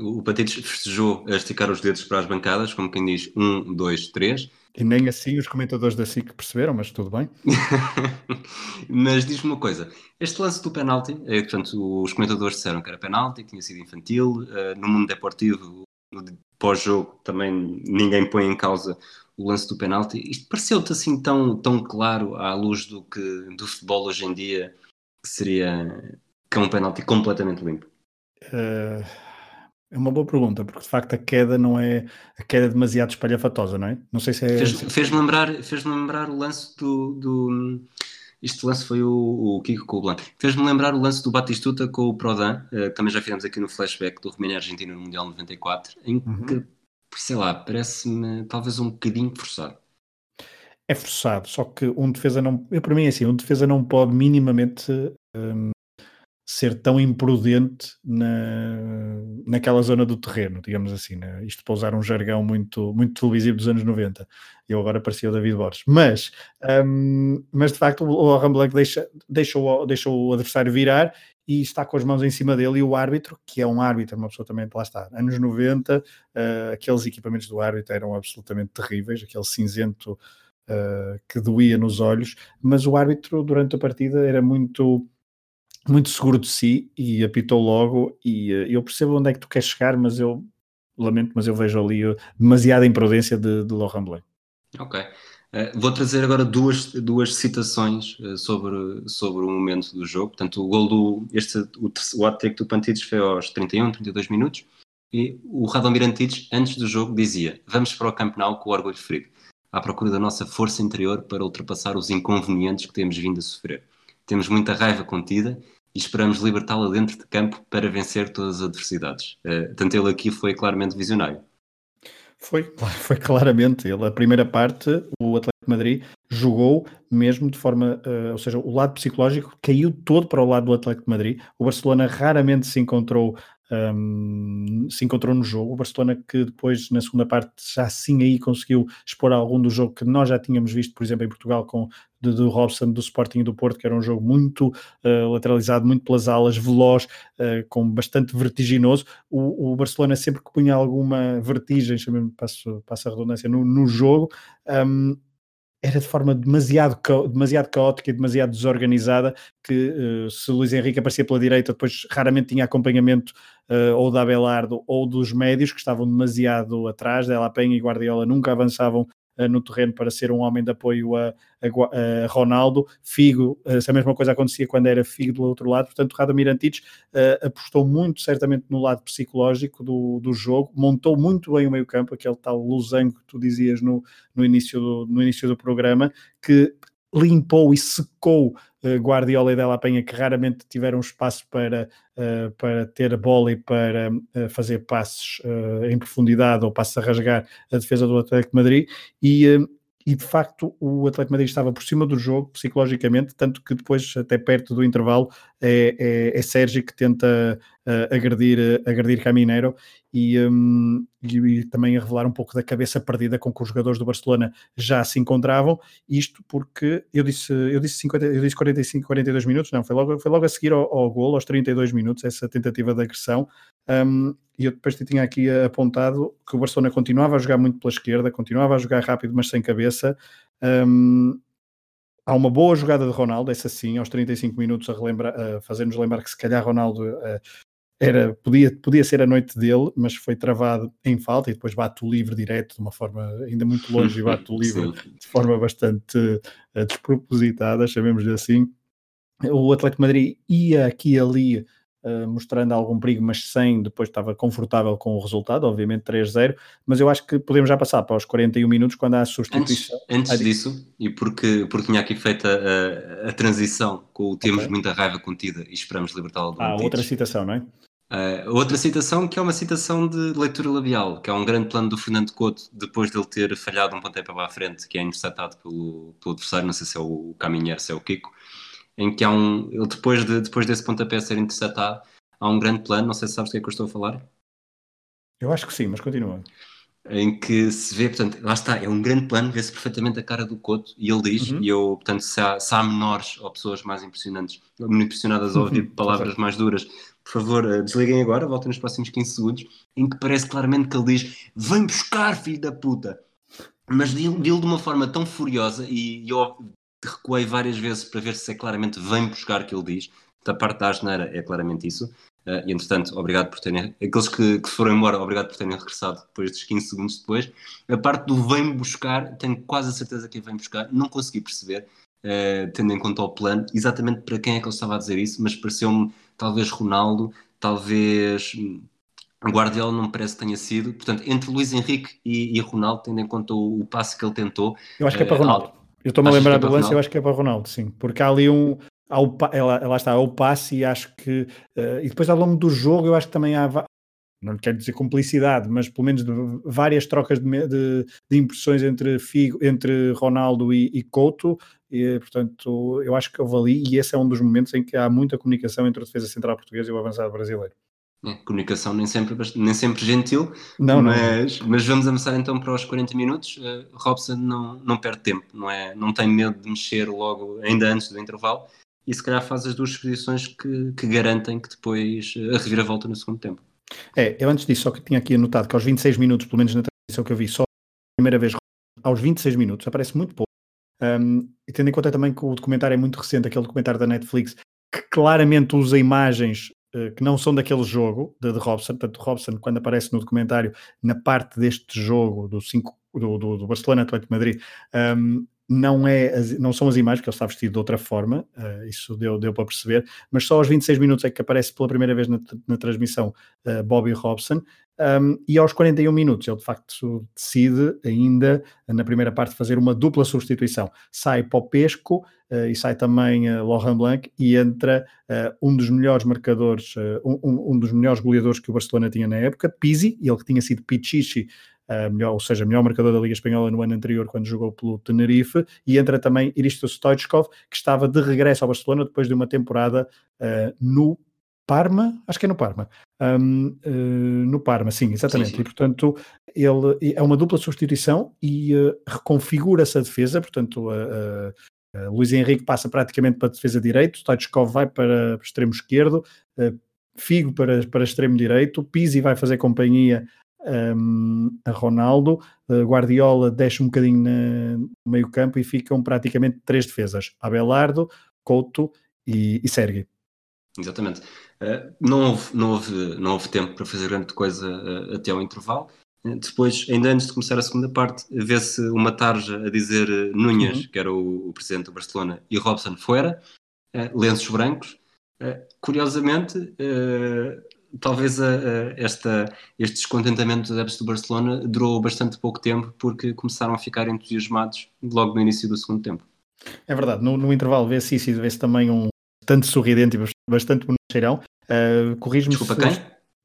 O Patites festejou a esticar os dedos para as bancadas, como quem diz um, dois, três.
E nem assim os comentadores da SIC perceberam, mas tudo bem. [laughs]
mas diz-me uma coisa: este lance do penalti, é, portanto, os comentadores disseram que era penalti, que tinha sido infantil. Uh, no mundo deportivo, no pós-jogo, também ninguém põe em causa o lance do penalti. Isto pareceu-te assim tão, tão claro à luz do que do futebol hoje em dia que seria que é um penalti completamente limpo?
Uh é uma boa pergunta, porque de facto a queda não é a queda é demasiado espalhafatosa, não é? Não sei se é.
Fez-me fez lembrar, fez lembrar o lance do. do este lance foi o, o Kiko Blanc. Fez-me lembrar o lance do Batistuta com o Prodan, uh, também já fizemos aqui no flashback do Romênia Argentina no Mundial 94, em uhum. que, sei lá, parece-me talvez um bocadinho forçado.
É forçado, só que um defesa não. Eu, para mim, é assim, um defesa não pode minimamente um, ser tão imprudente na, naquela zona do terreno, digamos assim, né? isto para usar um jargão muito, muito televisivo dos anos 90. Eu agora parecia o David Borges. Mas, um, mas de facto, o Ramblanc deixa, deixa, o, deixa o adversário virar e está com as mãos em cima dele e o árbitro, que é um árbitro, uma pessoa também, lá está, anos 90, uh, aqueles equipamentos do árbitro eram absolutamente terríveis, aquele cinzento uh, que doía nos olhos, mas o árbitro durante a partida era muito muito seguro de si e apitou logo e uh, eu percebo onde é que tu queres chegar, mas eu lamento, mas eu vejo ali uh, demasiada imprudência de, de Laurent Blanc.
Ok. Uh, vou trazer agora duas, duas citações sobre, sobre o momento do jogo. Portanto, o gol do. Este, o, o hat-trick do Pantides foi aos 31, 32 minutos. E o Radomir Antides, antes do jogo, dizia: Vamos para o Camp Nou com o orgulho ferido, à procura da nossa força interior para ultrapassar os inconvenientes que temos vindo a sofrer. Temos muita raiva contida e esperamos libertá-la dentro de campo para vencer todas as adversidades. Uh, tanto ele aqui foi claramente visionário.
Foi, foi claramente ele. A primeira parte, o Atlético de Madrid jogou mesmo de forma, uh, ou seja, o lado psicológico caiu todo para o lado do Atlético de Madrid. O Barcelona raramente se encontrou um, se encontrou no jogo. O Barcelona que depois na segunda parte já sim aí conseguiu expor algum do jogo que nós já tínhamos visto, por exemplo, em Portugal com do, do Robson, do Sporting do Porto, que era um jogo muito uh, lateralizado, muito pelas alas, veloz, uh, com bastante vertiginoso. O, o, Barcelona sempre que punha alguma vertigem, passo, passo a redundância, no, no jogo, um, era de forma demasiado, demasiado caótica e demasiado desorganizada que uh, se Luís Henrique aparecia pela direita, depois raramente tinha acompanhamento uh, ou da Abelardo ou dos médios que estavam demasiado atrás, Dela Penha e Guardiola nunca avançavam no terreno para ser um homem de apoio a, a, a Ronaldo. Figo, essa mesma coisa acontecia quando era Figo do outro lado, portanto Radomir Antites apostou muito certamente no lado psicológico do, do jogo, montou muito bem o meio campo, aquele tal losango que tu dizias no, no, início, do, no início do programa, que limpou e secou uh, Guardiola e Della Penha, que raramente tiveram espaço para, uh, para ter a bola e para uh, fazer passes em profundidade ou passes a rasgar a defesa do Atlético de Madrid. E, e de facto o Atlético Madrid estava por cima do jogo psicologicamente, tanto que depois, até perto do intervalo, é, é, é Sérgio que tenta uh, agredir, uh, agredir Caminero e, um, e, e, também a revelar um pouco da cabeça perdida com que os jogadores do Barcelona já se encontravam, isto porque eu disse, eu disse, 50, eu disse 45, 42 minutos, não, foi logo, foi logo a seguir ao, ao gol, aos 32 minutos, essa tentativa de agressão, um, e eu depois tinha aqui apontado que o Barcelona continuava a jogar muito pela esquerda, continuava a jogar rápido, mas sem cabeça. Um, há uma boa jogada de Ronaldo, essa sim, aos 35 minutos, a, a fazer-nos lembrar que se calhar Ronaldo uh, era, podia, podia ser a noite dele, mas foi travado em falta e depois bate o livre direto de uma forma ainda muito longe e bate o [laughs] livre de forma bastante uh, despropositada, chamemos-lhe assim. O Atlético Madrid ia aqui e ali uh, mostrando algum perigo, mas sem, depois estava confortável com o resultado, obviamente 3-0, mas eu acho que podemos já passar para os 41 minutos quando há a substituição.
Antes, antes disso, e porque, porque tinha aqui feito a, a transição com o temos okay. muita raiva contida e esperamos libertá-la do
Ah, outra citação, não é?
Uh, outra citação que é uma citação de leitura labial, que é um grande plano do Fernando Couto depois dele ter falhado um pontapé para a frente, que é interceptado pelo, pelo adversário, não sei se é o Caminheiro, se é o Kiko, em que há um. Ele depois, de, depois desse pontapé ser interceptado, há um grande plano, não sei se sabes do que é que eu estou a falar.
Eu acho que sim, mas continua.
Em que se vê, portanto, lá está, é um grande plano, vê-se perfeitamente a cara do Couto e ele diz, uhum. e eu, portanto, se há, se há menores ou pessoas mais impressionantes, impressionadas a [laughs] ouvir palavras mais duras, por favor, eh, desliguem agora, voltem nos próximos 15 segundos, em que parece claramente que ele diz: Vem buscar, filho da puta! Mas dele de uma forma tão furiosa, e eu recuei várias vezes para ver se é claramente vem buscar que ele diz. Da parte da asneira é claramente isso. Uh, e entretanto, obrigado por terem. Aqueles que, que foram embora, obrigado por terem regressado depois dos 15 segundos depois. A parte do vem buscar, tenho quase a certeza que vem buscar, não consegui perceber, uh, tendo em conta o plano, exatamente para quem é que ele estava a dizer isso, mas pareceu-me talvez Ronaldo, talvez. Hum, Guardiola não me parece que tenha sido. Portanto, entre Luís Henrique e, e Ronaldo, tendo em conta o, o passo que ele tentou.
Eu acho que é para Ronaldo. Eu estou-me a lembrar é do lance, eu acho que é para Ronaldo, sim. Porque há ali um. Há o, ela, lá está, há o passe e acho que. Uh, e depois ao longo do jogo, eu acho que também há. Não quero dizer cumplicidade, mas pelo menos várias trocas de, de, de, impressões entre, Figo, entre Ronaldo e, e Couto. E, portanto, eu acho que houve ali, e esse é um dos momentos em que há muita comunicação entre a defesa central portuguesa e o avançado brasileiro.
É, comunicação nem sempre, nem sempre gentil, não, mas, não. mas vamos avançar então para os 40 minutos. Uh, Robson não, não perde tempo, não, é, não tem medo de mexer logo, ainda antes do intervalo, e se calhar faz as duas posições que, que garantem que depois uh, a reviravolta no segundo tempo.
É, eu antes disso só que tinha aqui anotado que aos 26 minutos, pelo menos na transmissão que eu vi, só a primeira vez aos 26 minutos, aparece muito pouco. Um, e tendo em conta também que o documentário é muito recente, aquele documentário da Netflix, que claramente usa imagens eh, que não são daquele jogo de, de Robson. Portanto, Robson, quando aparece no documentário, na parte deste jogo do, cinco, do, do, do Barcelona Atlético Madrid, um, não, é, não são as imagens, que ele está vestido de outra forma, uh, isso deu, deu para perceber, mas só aos 26 minutos é que aparece pela primeira vez na, na transmissão uh, Bobby Robson, um, e aos 41 minutos ele de facto decide ainda na primeira parte fazer uma dupla substituição. Sai Popesco uh, e sai também uh, Laurent Blanc e entra uh, um dos melhores marcadores, um, um, dos melhores goleadores que o Barcelona tinha na época, Pizzi, ele que tinha sido Pichichi melhor, ou seja, melhor marcador da Liga Espanhola no ano anterior, quando jogou pelo Tenerife, e entra também Iristo Stoichkov, que estava de regresso ao Barcelona depois de uma temporada uh, no Parma, acho que é no Parma. Um, uh, no Parma, sim, exatamente. Sim, sim. E portanto, ele é uma dupla substituição e uh, reconfigura-se a defesa. Portanto, uh, Luís Henrique passa praticamente para a defesa direito, Stoichkov vai para o extremo esquerdo, Figo para, para extremo direito, Pizzi vai fazer companhia um, a Ronaldo, Guardiola deixa um bocadinho no meio campo e ficam praticamente três defesas, Abelardo, Couto e, e Sergi.
Exatamente. Uh, não, houve, não, houve, não houve tempo para fazer grande coisa uh, até ao intervalo. Uh, depois, ainda antes de começar a segunda parte, vê-se uma tarja a dizer Núñez, uhum. que era o, o, presidente do Barcelona, e Robson fora, lenços brancos. curiosamente, talvez esta, este descontentamento dos adeptos do Barcelona durou bastante pouco tempo, porque começaram a ficar entusiasmados logo no início do segundo tempo.
É verdade, no, no intervalo vê-se isso e vê-se também um, bastante sorridente e bastante bonacheirão. Uh, Corrijo-me
Desculpa, quem?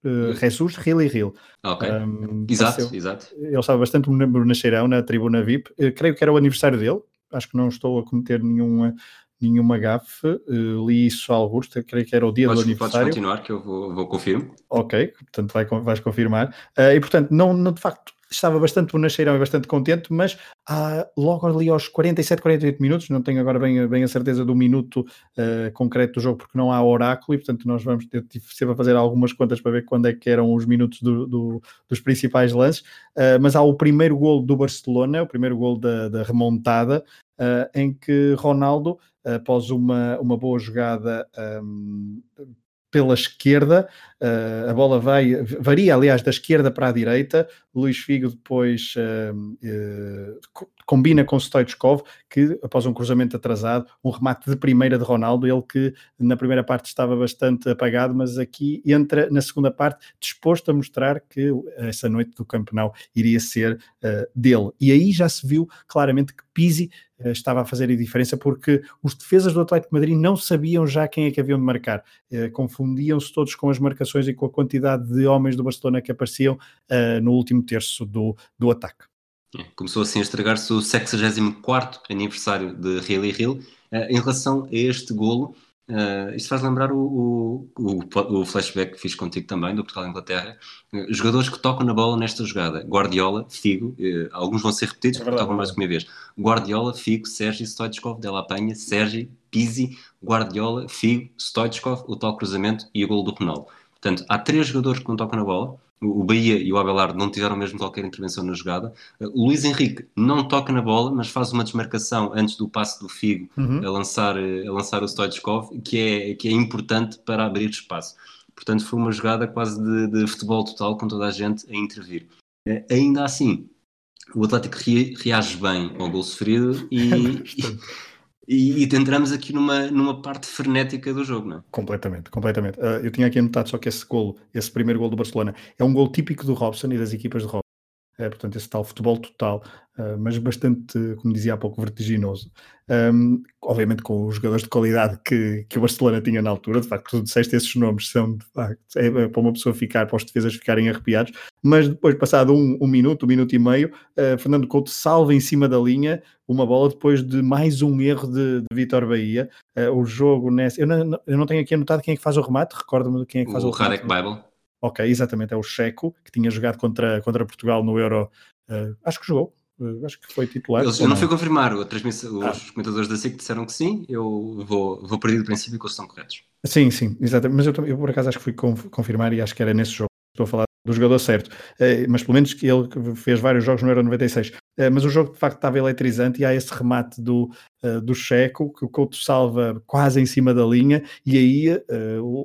Uh, Jesus Ril e Ril.
Ok. Um, exato, pareceu, exato.
Ele estava bastante bonacheirão na tribuna VIP. Uh, creio que era o aniversário dele. Acho que não estou a cometer nenhuma, nenhuma gafe. Uh, li isso a alguns. Creio que era o dia
podes,
do aniversário.
Podes continuar, que eu vou, vou confirmar.
Ok, portanto vai, vais confirmar. Uh, e portanto, não, não, de facto, estava bastante bonacheirão e bastante contente, mas ah, logo ali aos 47, 48 minutos, não tenho agora bem, bem a certeza do minuto uh, concreto do jogo, porque não há oráculo, e portanto nós vamos ter sempre a fazer algumas contas para ver quando é que eram os minutos do, do, dos principais lances, uh, mas há o primeiro gol do Barcelona, o primeiro gol da, da remontada, uh, em que Ronaldo, após uma, uma boa jogada um, pela esquerda, uh, a bola vai, varia aliás da esquerda para a direita, Luís Figo depois uh, uh, combina com Stoichkov, que após um cruzamento atrasado, um remate de primeira de Ronaldo, ele que na primeira parte estava bastante apagado, mas aqui entra na segunda parte disposto a mostrar que essa noite do campeonato iria ser dele. E aí já se viu claramente que Pizzi eh, estava a fazer a diferença porque os defesas do Atlético de Madrid não sabiam já quem é que haviam de marcar. Eh, confundiam-se todos com as marcações e com a quantidade de homens do Barcelona que apareciam uh, no último terço do, do ataque.
É, começou assim a estragar-se o 64 aniversário de Real e Real. Em relação a este golo, Uh, isto faz lembrar o, o, o, flashback que fiz contigo também, do Portugal-Inglaterra. Uh, jogadores que tocam na bola nesta jogada: Guardiola, Figo, uh, alguns vão ser repetidos é porque tocam mais que uma vez. Guardiola, Figo, Sérgio, Stoichkov, Della Penha, Sérgio, Pizzi, Guardiola, Figo, Stoichkov, o tal cruzamento e o gol do Ronaldo. Portanto, há três jogadores que não tocam na bola o Bahia e o Abelardo não tiveram mesmo qualquer intervenção na jogada. O Luís Henrique não toca na bola, mas faz uma desmarcação antes do passe do Figo uhum. a, lançar, a lançar o Stoichkov, que é, que é importante para abrir espaço. Portanto, foi uma jogada quase de, de futebol total, com toda a gente a intervir. Eh, ainda assim, o Atlético reage bem ao gol sofrido e, [laughs] [laughs] E, e entramos aqui numa, numa parte frenética do jogo, não é?
Completamente, completamente. Uh, eu tinha aqui anotado só que esse golo, esse primeiro golo do Barcelona, é um golo típico do Robson e das equipas de Robson. É, portanto, esse tal futebol total, uh, mas bastante, como dizia há pouco, vertiginoso. Um, obviamente com os jogadores de qualidade que, que o Barcelona tinha na altura, de facto, tu disseste esses nomes, são de facto, é, é para uma pessoa ficar, para os defesas ficarem arrepiados, mas depois, passado um, um minuto, um minuto e meio, uh, Fernando Couto salva em cima da linha uma bola depois de mais um erro de, de Vitor Bahia. Uh, o jogo nessa. Eu não, eu não tenho aqui anotado quem é que faz o remate, recordo-me quem é que faz o,
o remate. Radek Bible.
Ok, exatamente, é o Checo, que tinha jogado contra, contra Portugal no Euro, uh, acho que jogou, uh, acho que foi titular.
Eu não, fui confirmar, transmissão, ah. os comentadores da SIC disseram que sim, eu vou, vou partir do princípio que eles estão corretos.
Sim, sim, exatamente, mas eu, eu por acaso acho que fui confirmar e acho que era nesse jogo, estou a falar do jogador certo, uh, mas pelo menos que ele fez vários jogos no Euro 96. mas o jogo de facto estava eletrizante e há esse remate do, do Checo que o Couto salva quase em cima da linha e aí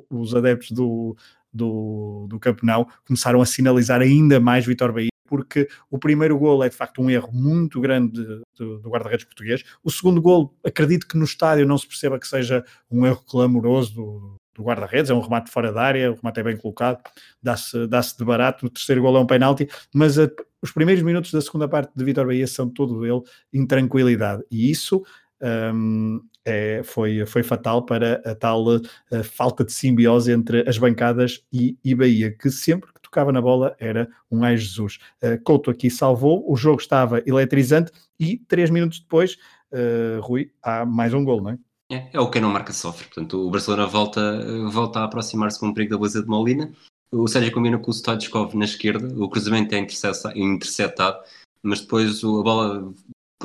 os adeptos do, do, do campeonato começaram a sinalizar ainda mais Vitor Bahia, porque o primeiro gol é de facto um erro muito grande do, guarda-redes português. O segundo gol, acredito que no estádio não se perceba que seja um erro clamoroso do, do guarda-redes, é um remate fora da área, o remate é bem colocado, dá-se dá de barato. O terceiro gol é um penalti, mas a, os primeiros minutos da segunda parte de Vitor Bahia são todo ele em tranquilidade, e isso. Um, é, foi, foi fatal para a tal a falta de simbiose entre as bancadas e, e Bahia, que sempre que tocava na bola era um ai Jesus. Uh, Couto aqui salvou, o jogo estava eletrizante e três minutos depois, uh, Rui, há mais um gol, não é?
É, é o que não marca sofre. Portanto, o Barcelona volta, volta a aproximar-se com o perigo da baliza de Molina. O Sérgio combina com o Stoichkov na esquerda. O cruzamento é interceptado, mas depois a bola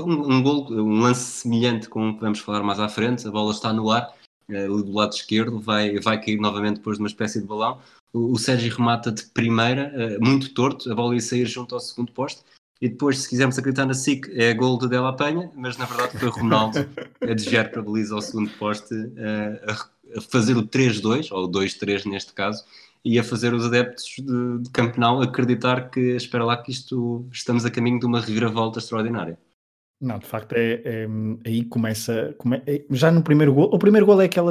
um, gol, um lance semelhante com o que vamos falar mais à frente, a bola está no ar, uh, do lado esquerdo, vai, vai cair novamente depois de uma espécie de balão. O, o Sérgio remata de primeira, uh, muito torto, a bola ia sair junto ao segundo poste. E depois, se quisermos acreditar na SIC, é gol de Della Penha, mas na verdade foi Ronaldo a desviar para a baliza ao segundo poste, uh, a, fazer o 3-2, ou o 2-3 neste caso, e a fazer os adeptos de, de acreditar que, espera lá, que isto estamos a caminho de uma reviravolta extraordinária.
Não, de facto, é, é aí começa. Come, é, já no primeiro gol. O primeiro gol é aquela.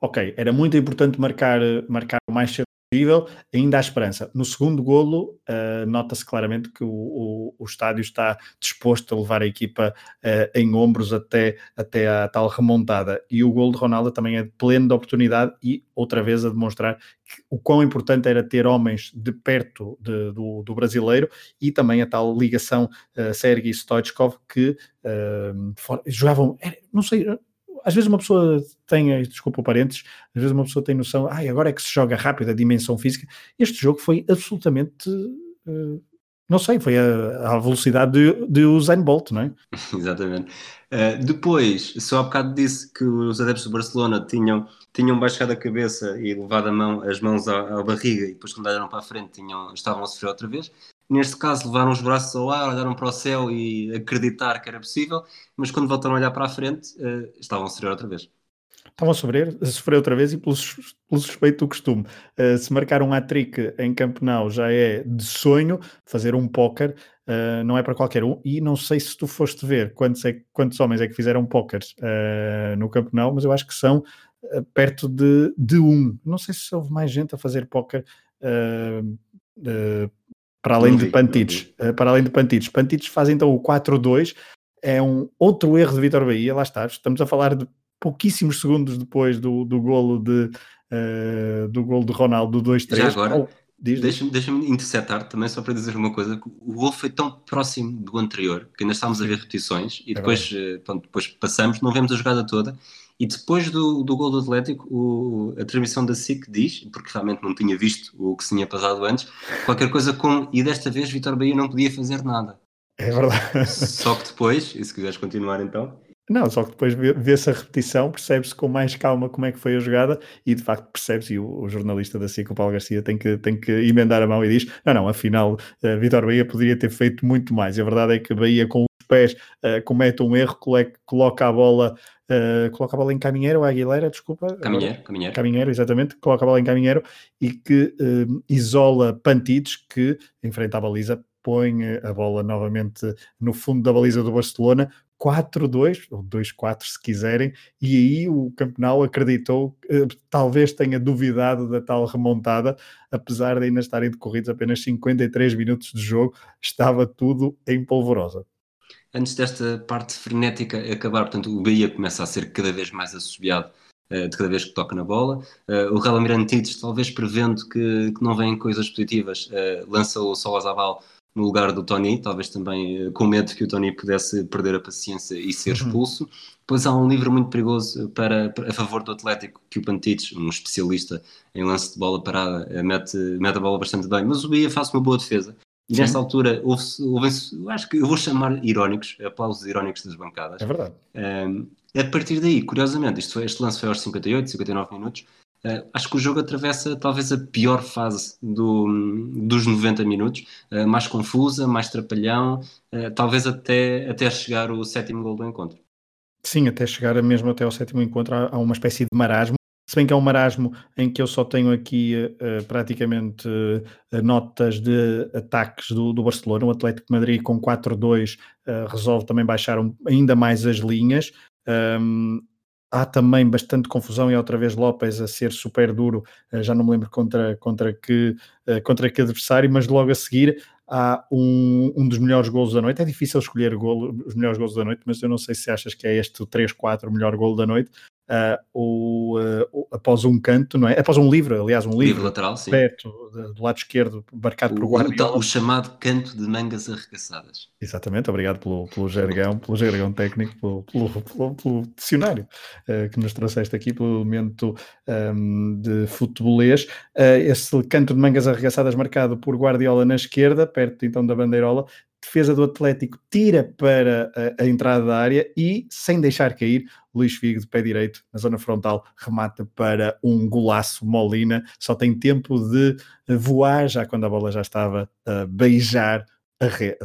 Ok, era muito importante marcar, marcar o mais cedo possível, ainda há esperança. No segundo golo, uh, nota-se claramente que o, o, o, estádio está disposto a levar a equipa uh, em ombros até, até a tal remontada. E o golo de Ronaldo também é pleno de oportunidade e, outra vez, a demonstrar que, o quão importante era ter homens de perto de, do, do, brasileiro e também a tal ligação uh, Sergei Stoichkov que uh, for, jogavam, não sei, às vezes uma pessoa tem, desculpa o parentes, às vezes uma pessoa tem noção, ah, agora é que se joga rápido a dimensão física. Este jogo foi absolutamente, uh, não sei, foi a, a velocidade de, de Usain Bolt, não é? [laughs]
Exatamente. Uh, depois, só há bocado disse que os adeptos do Barcelona tinham, tinham baixado a cabeça e levado a mão, as mãos à, à barriga e depois quando olharam para a frente tinham, estavam a sofrer outra vez. Neste caso, levaram os braços ao ar, olharam para o céu e acreditar que era possível, mas quando voltaram a olhar para a frente, uh, estavam a sofrer outra vez.
estavam a sofrer, a sofrer outra vez e pelo, pelo suspeito do costume. Uh, se marcar um hat-trick em Campenau já é de sonho, fazer um póquer uh, não é para qualquer um. E não sei se tu foste ver quantos, é, quantos homens é que fizeram póqueres uh, no Campenau, mas eu acho que são perto de, de um. Não sei se houve mais gente a fazer póquer para além de Pantites. para além de Pantites. Pantites faz então o 4-2 é um outro erro de Vitor Bahia, lá está, estamos a falar de pouquíssimos segundos depois do, do golo de uh, do golo de Ronaldo do 2-3.
Já agora, oh, deixa-me deixa interceptar também só para dizer uma coisa, o golo foi tão próximo do anterior que ainda estávamos a ver repetições e é depois, é pronto, depois passamos, não vemos a jogada toda e depois do, do gol do Atlético, o, a transmissão da SIC diz, porque realmente não tinha visto o que se tinha passado antes, qualquer coisa com, e desta vez Vitor Bahia não podia fazer nada.
É verdade.
Só que depois, e se quiseres continuar então.
Não, só que depois vê-se a repetição, percebe-se com mais calma como é que foi a jogada e de facto percebe-se, e o, o, jornalista da SIC, o Paulo Garcia, tem que, tem que emendar a mão e diz: não, não, afinal, uh, Vitor Bahia poderia ter feito muito mais. E a verdade é que Bahia com pés uh, comete um erro, coloca a bola. Uh, coloca a bola em caminheiro ou Aguilera, desculpa.
Caminheiro, caminheiro.
Caminheiro, exatamente. Coloca a bola em caminheiro e que uh, isola Pantides, que enfrenta a baliza, põe a bola novamente no fundo da baliza do Barcelona, 4-2, ou 2-4 se quiserem, e aí o Campeonato acreditou, talvez tenha duvidado da tal remontada, apesar de ainda estarem decorridos apenas 53 minutos de jogo, estava tudo em polvorosa.
Antes desta parte frenética acabar, portanto, o Bahia começa a ser cada vez mais assobiado uh, de cada vez que toca na bola. Uh, o Real Mirantides, talvez prevendo que, que não vêm coisas positivas, uh, lança o Sol Azabal no lugar do Tony, talvez também com medo que o Tony pudesse perder a paciência e ser uhum. expulso. Uhum. Depois há um livro muito perigoso para, a favor do Atlético, que o Pantites, um especialista em lance de bola parada, mete, mete a bola bastante bem, mas o Bahia faz uma boa defesa. E nesta altura, houve, houve, acho que eu vou chamar irónicos, aplausos irónicos das bancadas.
É verdade.
Um, a partir daí, curiosamente, foi, este lance foi aos 58, 59 minutos, Uh, acho que o jogo atravessa talvez a pior fase do, dos 90 minutos, uh, mais confusa, mais trapalhão, uh, talvez até, até chegar o sétimo gol do encontro.
Sim, até chegar mesmo até ao sétimo encontro há, há uma espécie de marasmo, se bem que é um marasmo em que eu só tenho aqui praticamente notas de ataques do, do, Barcelona, o Atlético Madrid com 4-2 resolve também baixar um, ainda mais as linhas, um, há também bastante confusão e outra vez López a ser super duro, já não me lembro contra, contra, que, contra que adversário, mas logo a seguir há um, um dos melhores golos da noite. É difícil escolher golo, os melhores golos da noite, mas eu não sei se achas que é este o 3-4 o melhor golo da noite, uh, uh, após um canto, não é? Após um livro, aliás, um livro, livro
lateral, sim.
perto do lado esquerdo, marcado por Guardiola.
O, o, chamado canto de mangas arregaçadas.
Exatamente, obrigado pelo, pelo jargão, pelo jargão técnico, pelo, pelo, pelo, pelo dicionário uh, que nos trouxeste aqui, pelo elemento um, de futebolês. esse canto de mangas arregaçadas marcado por Guardiola na esquerda, perto então da bandeirola, defesa do Atlético tira para a, a, entrada da área e, sem deixar cair, Luís Figo, de pé direito, na zona frontal, remata para um golaço Molina. Só tem tempo de voar, já quando a bola já estava a beijar a rede.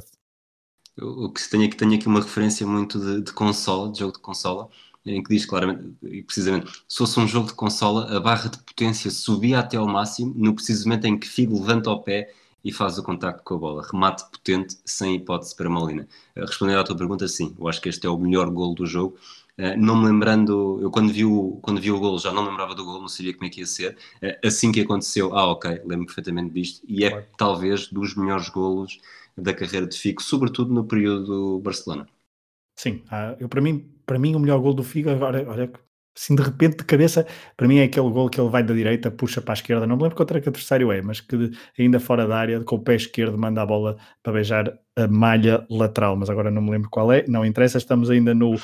O que tenho aqui, tenho aqui uma referência muito de, de consola, de jogo de consola, em que diz claramente, e precisamente, se fosse um jogo de consola, a barra de potência subia até ao máximo, no precisamente em que Figo levanta o pé e faz o contacto com a bola. Remate potente, sem hipótese para Molina. Eh, respondendo à tua pergunta, sim, eu acho que este é o melhor gol do jogo. Uh, não me lembrando, eu quando vi, o, quando vi o gol já não me lembrava do gol, não sabia como é que ia ser. Uh, assim que aconteceu, ah, ok, lembro perfeitamente disto. E é talvez dos melhores golos da carreira de Figo, sobretudo no período do Barcelona.
Sim, ah, eu, para, mim, para mim o melhor gol do Figo, agora, olha, assim de repente de cabeça, para mim é aquele gol que ele vai da direita, puxa para a esquerda, não me lembro contra que adversário é, mas que ainda fora da área, com o pé esquerdo, manda a bola para beijar a malha lateral, mas agora não me lembro qual é, não interessa, estamos ainda no,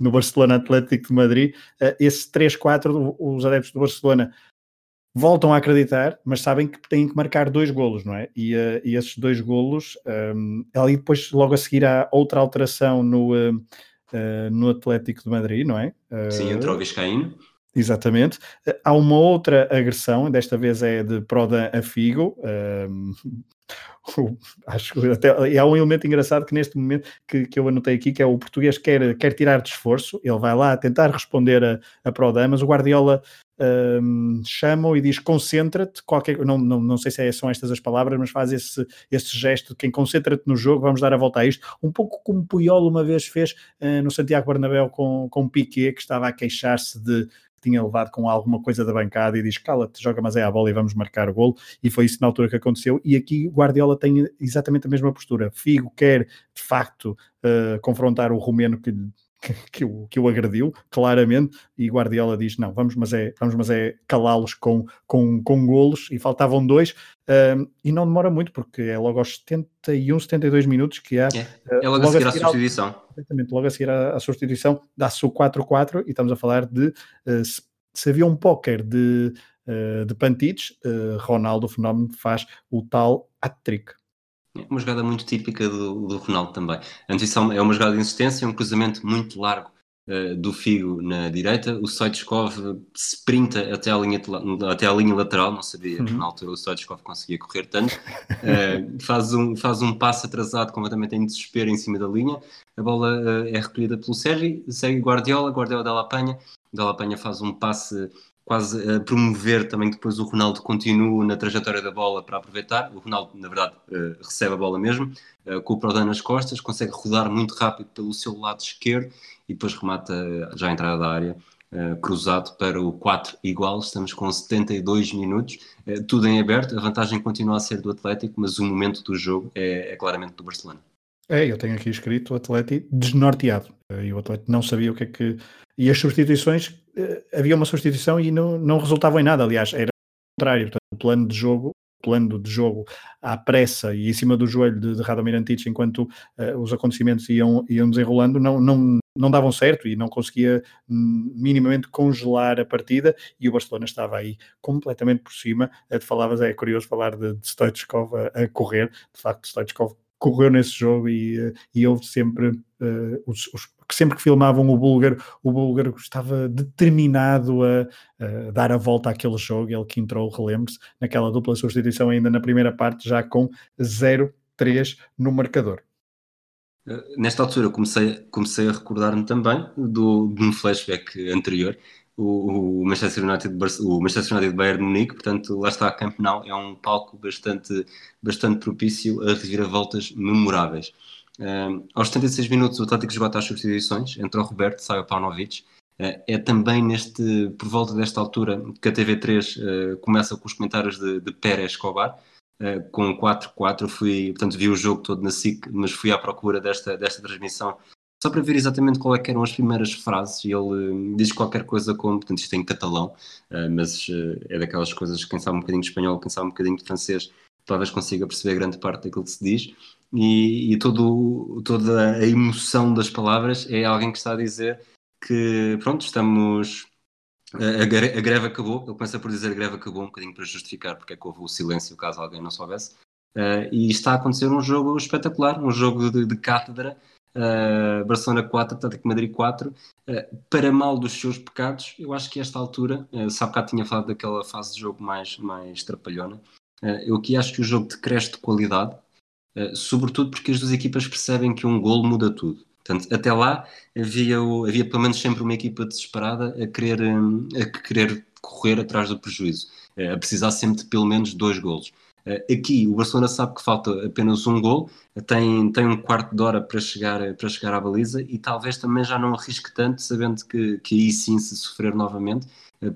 no Barcelona Atlético de Madrid, eh, esse 3-4, os adeptos do Barcelona voltam a acreditar, mas sabem que têm que marcar dois golos, não é? E, uh, e esses dois golos, um, ehm, ali depois logo a seguir há outra alteração no... Uh, uh, no Atlético de Madrid, não é?
Uh, Sim, entrou o Viscaíno.
Exatamente. Há uma outra agressão, desta vez é de Prodan a Figo, [laughs] acho que até, há um elemento engraçado que neste momento que, que eu anotei aqui, que é o português quer, quer tirar de esforço, ele vai lá tentar responder a, a Prodam, mas o Guardiola um, chama e diz concentra-te, qualquer, não, não, não sei se é, são estas as palavras, mas faz esse, esse gesto de quem concentra-te no jogo, vamos dar a volta a isto, um pouco como Puyol uma vez fez uh, no Santiago Bernabéu com, com Piquet, que estava a queixar-se de tinha levado com alguma coisa da bancada e diz cala-te, joga mas é a bola e vamos marcar o golo. E foi isso na altura que aconteceu. E aqui Guardiola tem exatamente a mesma postura, Figo quer de facto uh, confrontar o romeno que que, o, que o agrediu, claramente, e Guardiola diz: não, vamos, mas é, vamos, mas é calá-los com, com, com golos, e faltavam dois, um, e não demora muito, porque é logo aos 71, 72 minutos que há.
É, é logo, logo, a seguir à substituição.
Exatamente, logo a seguir à, substituição, dá-se o 4-4, e estamos a falar de uh, se, se, havia um póquer de, uh, de Pantites, uh, Ronaldo, fenómeno, faz o tal hat-trick.
É uma jogada muito típica do, do Ronaldo também. A isso é uma jogada de insistência, um cruzamento muito largo uh, do Figo na direita. O Soitskov sprinta até a linha, até a linha lateral, não sabia uhum. na altura o Soitskov conseguia correr tanto. Uh, faz, um, faz um passo atrasado completamente em desespero em cima da linha. A bola uh, é recolhida pelo Sérgio, segue Guardiola, Guardiola dela apanha. Dela apanha faz um passe quase a promover também que depois o Ronaldo continue na trajetória da bola para aproveitar. O Ronaldo, na verdade, uh, recebe a bola mesmo, uh, com o Prodan nas costas, consegue rodar muito rápido pelo seu lado esquerdo e depois remata uh, já a entrada da área. cruzado para o 4 igual, estamos com 72 minutos, tudo em aberto, a vantagem continua a ser do Atlético, mas o momento do jogo é, é claramente do Barcelona.
É, eu tenho aqui escrito o Atlético desnorteado, e o Atlético não sabia o que é que... E as substituições havia uma substituição e não, não resultava em nada. Aliás, era o contrário. Portanto, o plano de jogo plano de jogo à pressa e em cima do joelho de, de Radomir Antic enquanto uh, os acontecimentos iam, iam desenrolando não, não, não davam certo e não conseguia hum, minimamente congelar a partida e o Barcelona estava aí completamente por cima. Uh, falavas, é curioso falar de, de Stoichkov a, a correr, de facto Stoichkov correu nesse jogo e, e houve sempre uh, os, os, sempre que filmavam o búlgaro, o búlgaro estava determinado a, a dar a volta àquele jogo, ele que entrou, relembre-se, naquela dupla substituição ainda na primeira parte, já com 0-3 no marcador.
Eh, nesta altura comecei, comecei a recordar-me também do, de um flashback anterior, o, Manchester United, o Manchester United Bayern de Munique, portanto lá está a Camp Nou, é um palco bastante, bastante propício a reviravoltas memoráveis. Aos 76 minutos o Atlético esgota as substituições, entrou o Roberto, sai o Paunovic. Uh, é também neste, por volta desta altura que a TV3 uh, ah, começa com os comentários de, de Pérez Escobar, uh, com 4-4. Fui, portanto, vi o jogo todo na SIC, mas fui à procura desta, desta transmissão só para ver exatamente qual é que eram as primeiras frases e ele diz qualquer coisa como, portanto isto é em catalão, mas é daquelas coisas quem sabe um bocadinho de espanhol, quem sabe um bocadinho de francês, talvez consiga perceber grande parte daquilo que se diz e, e todo, toda a emoção das palavras é alguém que está a dizer que, pronto, estamos. A, a, greve acabou, ele começa por dizer a greve acabou, um bocadinho para justificar porque é que houve o silêncio caso alguém não soubesse. Uh, e está a acontecer um jogo espetacular, um jogo de, de cátedra. Uh, Barcelona 4, Atlético Madrid 4, uh, para mal dos seus pecados, eu acho que esta altura, uh, que tinha falado daquela fase de jogo mais, mais trapalhona, eu aqui acho que o jogo decresce de qualidade, sobretudo porque as duas equipas percebem que um golo muda tudo. Portanto, até lá havia, havia pelo menos sempre uma equipa desesperada a querer, eh, a querer correr atrás do prejuízo, eh, a precisar sempre de pelo menos dois golos. Aqui o Barcelona sabe que falta apenas um gol, tem, tem um quarto de hora para chegar, para chegar à baliza e talvez também já não arrisque tanto, sabendo que, que aí sim se sofrer novamente,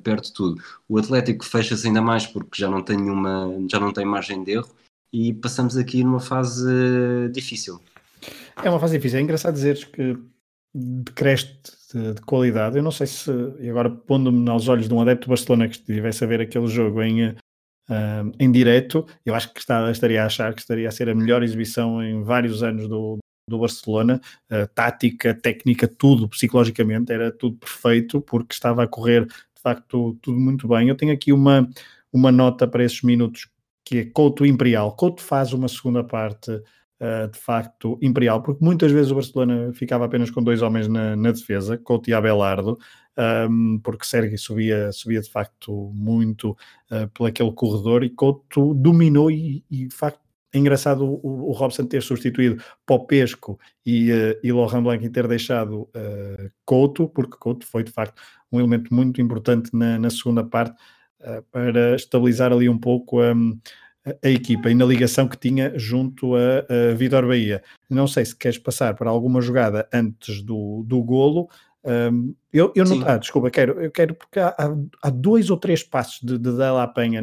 perde tudo. O Atlético fecha-se ainda mais porque já não tem nenhuma, já não tem margem de erro e passamos aqui numa fase difícil.
É uma fase difícil. É engraçado dizeres que decresce de, de, qualidade. Eu não sei se, e agora pondo-me aos olhos de um adepto de Barcelona que estivesse a ver aquele jogo em, em direto, eu acho que está, estaria a achar que estaria a ser a melhor exibição em vários anos do, do Barcelona, uh, tática, técnica, tudo, psicologicamente, era tudo perfeito, porque estava a correr de facto tudo muito bem. Eu tenho aqui uma, uma nota para esses minutos que é Couto Imperial. Couto faz uma segunda parte uh, de facto imperial, porque muitas vezes o Barcelona ficava apenas com dois homens na, na defesa, Couto e Abelardo, um, porque Sérgio subia, subia de facto muito uh, por aquele corredor e Couto dominou e, e de facto é engraçado o, o Robson ter substituído Popesco e, uh, e Laurent Blanc e ter deixado uh, Couto, porque Couto foi de facto um elemento muito importante na, na segunda parte uh, para estabilizar ali um pouco a, a, equipa e na ligação que tinha junto a, a Vitor Bahia. Não sei se queres passar para alguma jogada antes do, do golo. Um, eu, eu não, ah, desculpa, quero, eu quero porque há, há, dois ou três passos de, de Della Penha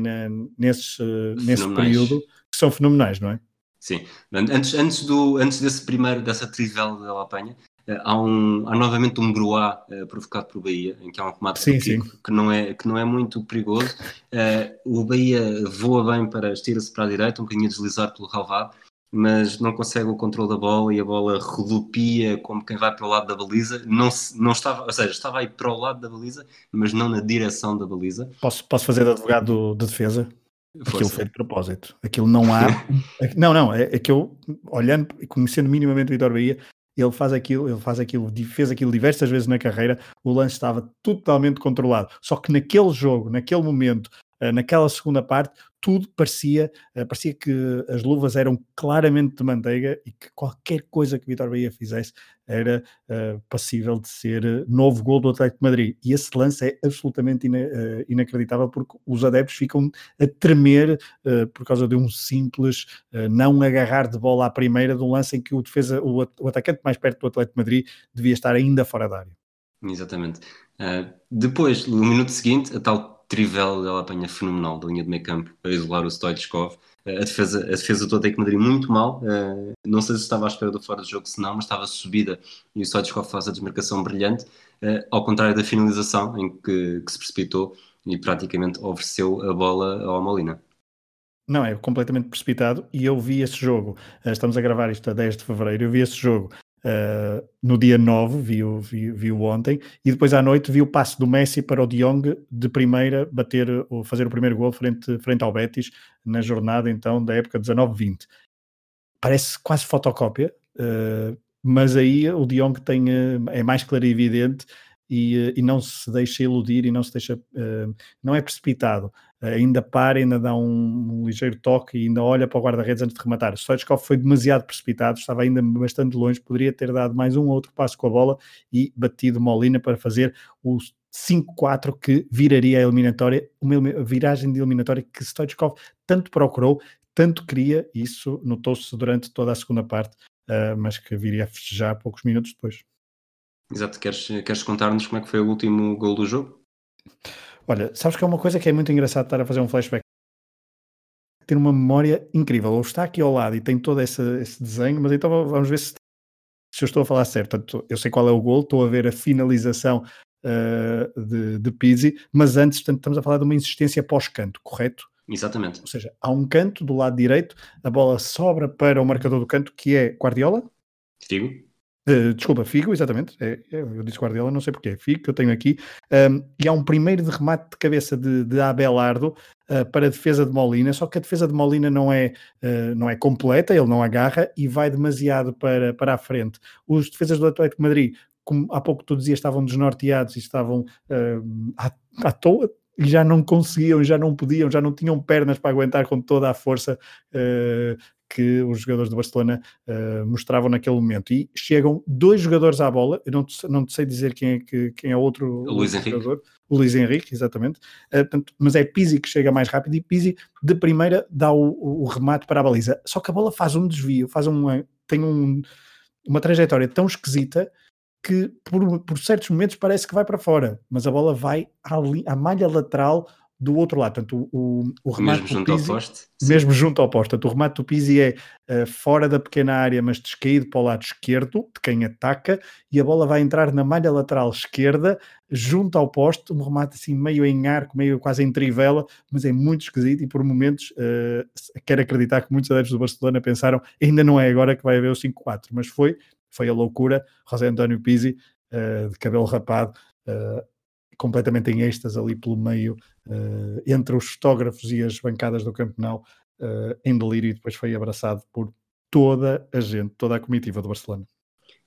nesse, nesse período que são fenomenais, não é?
Sim. Antes, antes, do, antes desse primeiro, dessa trivela da Lapanha, eh, há, um, há novamente um Bruá uh, provocado por Bahia, em que há um remate sim, sim. Que, não é, que não é muito perigoso. Uh, o Bahia voa bem para, estira-se para a direita, um bocadinho a deslizar pelo Calvado, mas não consegue o controle da bola e a bola rodopia como quem vai para o lado da baliza. Não, não estava, ou seja, estava aí para o lado da baliza, mas não na direção da baliza.
Posso, posso fazer de advogado de defesa? Força. Aquilo foi de propósito. Aquilo não há. [laughs] não, não, é, é, que eu, olhando e conhecendo minimamente o Vitor Bahia, ele faz aquilo, ele faz aquilo, fez aquilo diversas vezes na carreira, o lance estava totalmente controlado. Só que naquele jogo, naquele momento, naquela segunda parte, tudo parecia, eh, parecia que as luvas eram claramente de manteiga e que qualquer coisa que Vitor Bahia fizesse era uh, passível de ser novo gol do Atlético de Madrid. E esse lance é absolutamente ina, inacreditável porque os adeptos ficam a tremer uh, por causa de um simples não agarrar de bola à primeira de um lance em que o defesa, o, o atacante mais perto do Atlético de Madrid devia estar ainda fora da área.
Exatamente. depois, no minuto seguinte, a tal Trivela ela apanha fenomenal da linha de meio campo a isolar o Stoichkov. A defesa, a defesa do Atlético Madrid muito mal. Uh, não sei se estava à espera do fora do jogo, se não, mas estava subida e o Stoichkov faz a desmarcação brilhante, uh, ao contrário da finalização em que, que, se precipitou e praticamente ofereceu a bola ao Molina.
Não, é completamente precipitado e eu vi esse jogo. Uh, estamos a gravar isto a 10 de fevereiro. Eu vi esse jogo Uh, no dia 9, viu, viu, viu, ontem, e depois à noite vi o passe do Messi para o De Jong de primeira bater, fazer o primeiro gol frente, frente ao Betis na jornada então da época 19-20. Parece quase fotocópia, uh, mas aí o De Jong tem, uh, é mais claro e evidente e, e, não se deixa iludir e não se deixa, não é precipitado ainda para, ainda dá um, um, ligeiro toque e ainda olha para o guarda-redes antes de rematar. Stoichkov foi demasiado precipitado, estava ainda bastante longe, poderia ter dado mais um ou outro passo com a bola e batido Molina para fazer o 5-4 que viraria a eliminatória, uma viragem de eliminatória que Stoichkov tanto procurou, tanto queria, isso notou-se durante toda a segunda parte, uh, mas que viria a festejar poucos minutos depois.
Exato, queres, queres contar-nos como é que foi o último gol do jogo?
Olha, sabes que é uma coisa que é muito engraçado estar a fazer um flashback. Ter uma memória incrível. Ou está aqui ao lado e tem todo esse, esse desenho, mas então vamos ver se, se eu estou a falar certo. Portanto, eu sei qual é o gol, estou a ver a finalização uh, de, de Pizzi, mas antes portanto, estamos a falar de uma insistência pós-canto, correto?
Exatamente.
Ou seja, há um canto do lado direito, a bola sobra para o marcador do canto, que é Guardiola.
Figo.
Uh, desculpa, Figo, exatamente. É, é, eu disse Guardiola, não sei porquê. Figo, que eu tenho aqui. Um, e há um primeiro de remate de cabeça de, de Abelardo uh, para a defesa de Molina, só que a defesa de Molina não é, uh, não é completa, ele não agarra e vai demasiado para, para a frente. Os defesas do Atlético de Madrid, como há pouco tu dizias, estavam desnorteados e estavam à, à toa, e já não conseguiam, já não podiam, já não tinham pernas para aguentar com toda a força uh, que os jogadores do Barcelona uh, mostravam naquele momento. E chegam dois jogadores à bola, eu não te, não te sei dizer quem é, que, quem é outro,
o Luís
jogador. O Luís Henrique, exatamente. Uh, portanto, mas é Pizzi que chega mais rápido e Pizzi de primeira dá o, o, o, remate para a baliza. Só que a bola faz um desvio, faz um, tem um, uma trajetória tão esquisita que por, por, certos momentos parece que vai para fora, mas a bola vai à, à malha lateral do outro lado. Portanto, o, o remate
mesmo junto Pizzi, ao poste.
Mesmo junto ao poste. Portanto, o remate do Pizzi é uh, fora da pequena área, mas descaído para o lado esquerdo, de quem ataca, e a bola vai entrar na malha lateral esquerda, junto ao poste, um remate assim meio em arco, meio quase em trivela, mas é muito esquisito e por momentos uh, quero acreditar que muitos adeptos do Barcelona pensaram ainda não é agora que vai haver o 5-4, mas foi, foi a loucura. José António Pizzi, uh, de cabelo rapado, completamente em êxtase ali pelo meio, uh, entre os fotógrafos e as bancadas do campeonato, uh, em delírio, e depois foi abraçado por toda a gente, toda a comitiva do Barcelona.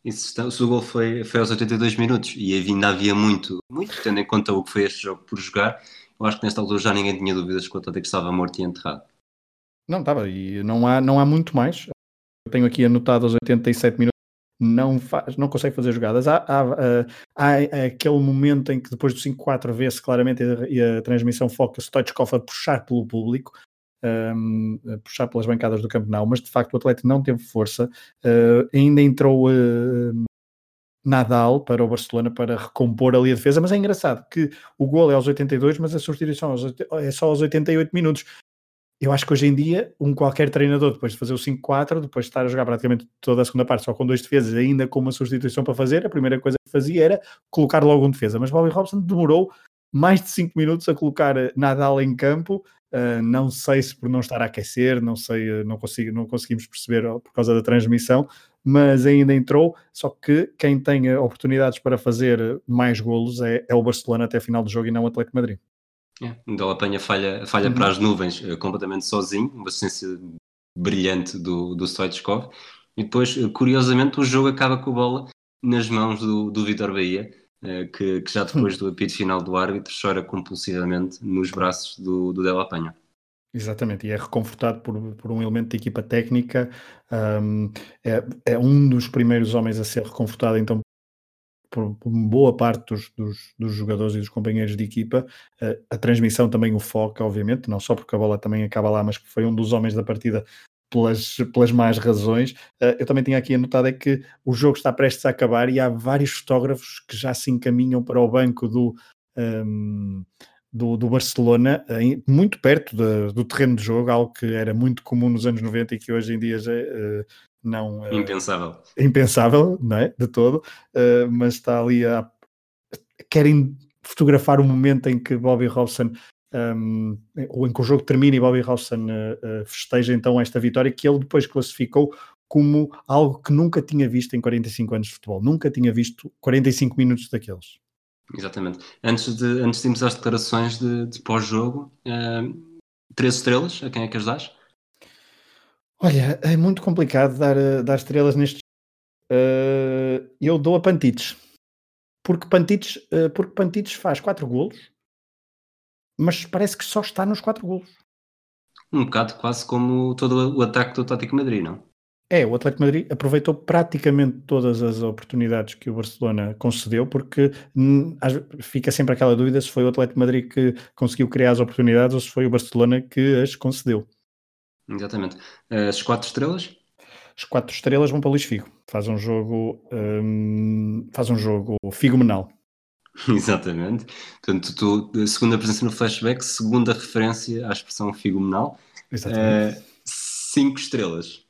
Isso, o gol foi, foi aos 82 minutos e ainda havia muito, muito, tendo em conta o que foi este jogo por jogar. Eu acho que nesta altura já ninguém tinha dúvidas que o Atlético estava morto e enterrado.
Não, estava, e não há, não há muito mais. Eu tenho aqui anotado aos 87 minutos, não, faz, não consegue fazer jogadas. Há, há, há, aquele momento em que depois do 5-4 vê-se claramente e a, a, transmissão foca Stoichkov a puxar pelo público, um, puxar pelas bancadas do campo, não, mas de facto o atleta não teve força. Uh, ainda entrou uh, Nadal para o Barcelona para recompor ali a defesa, mas é engraçado que o gol é aos 82, mas a substituição é só aos 88 minutos. Eu acho que hoje em dia, um qualquer treinador, depois de fazer o 5-4, depois de estar a jogar praticamente toda a segunda parte só com dois defesas, ainda com uma substituição para fazer, a primeira coisa que fazia era colocar logo um defesa. Mas Bobby Robson demorou mais de 5 minutos a colocar eh, Nadal em campo. Uh, não sei se por não estar a aquecer, não sei, eh, não, consigo, não conseguimos perceber por causa da transmissão, mas ainda entrou. Só que quem tem oportunidades para fazer mais golos é, é o Barcelona até a final do jogo e não o Atlético Madrid.
É, então apanha falha, falha uhum. para as nuvens completamente sozinho, uma assistência brilhante do, do Stoichkov. E depois, curiosamente, o jogo acaba com a bola nas mãos do, do Vitor Bahia, que, que, já depois do apito final do árbitro chora compulsivamente nos braços do, do Della Penha.
Exatamente, e é reconfortado por, por um elemento de equipa técnica, um, é, é, um dos primeiros homens a ser reconfortado então por, por boa parte dos, dos, dos, jogadores e dos companheiros de equipa. Uh, a transmissão também o foca, obviamente, não só porque a bola também acaba lá, mas que foi um dos homens da partida pelas, pelas más razões. Uh, eu também tinha aqui anotado é que o jogo está prestes a acabar e há vários fotógrafos que já se encaminham para o banco do. Um, do, do Barcelona, muito perto de, do terreno de jogo, algo que era muito comum nos anos 90 e que hoje em dia já uh, não...
Uh, impensável.
Impensável, não é? De todo, uh, mas está ali a... Querem fotografar o momento em que Bobby Robson um, ou em que o jogo termina e Bobby Robson uh, festeja então esta vitória que ele depois classificou como algo que nunca tinha visto em 45 anos de futebol, nunca tinha visto 45 minutos daqueles.
Exatamente. Antes de, antes de irmos às declarações de, de pós-jogo, três estrelas, a quem é que as dás?
Olha, é muito complicado dar, eh, dar estrelas neste. Uh, eu dou a Pantites. Porque Pantites, uh, porque Pantites faz quatro golos, mas parece que só está nos quatro golos.
Um bocado quase como todo o ataque do Atlético Madrid, não?
É, o Atlético Madrid aproveitou praticamente todas as oportunidades que o Barcelona concedeu, porque hum, fica sempre aquela dúvida se foi o Atlético Madrid que conseguiu criar as oportunidades ou se foi o Barcelona que as concedeu.
Exatamente. As quatro estrelas?
As quatro estrelas vão para o Luís Figo. Faz um jogo, hum, faz um jogo figomenal. [laughs]
Exatamente. Portanto, tu, segunda presença no flashback, segunda referência à expressão figomenal. Exatamente. Uh, cinco estrelas.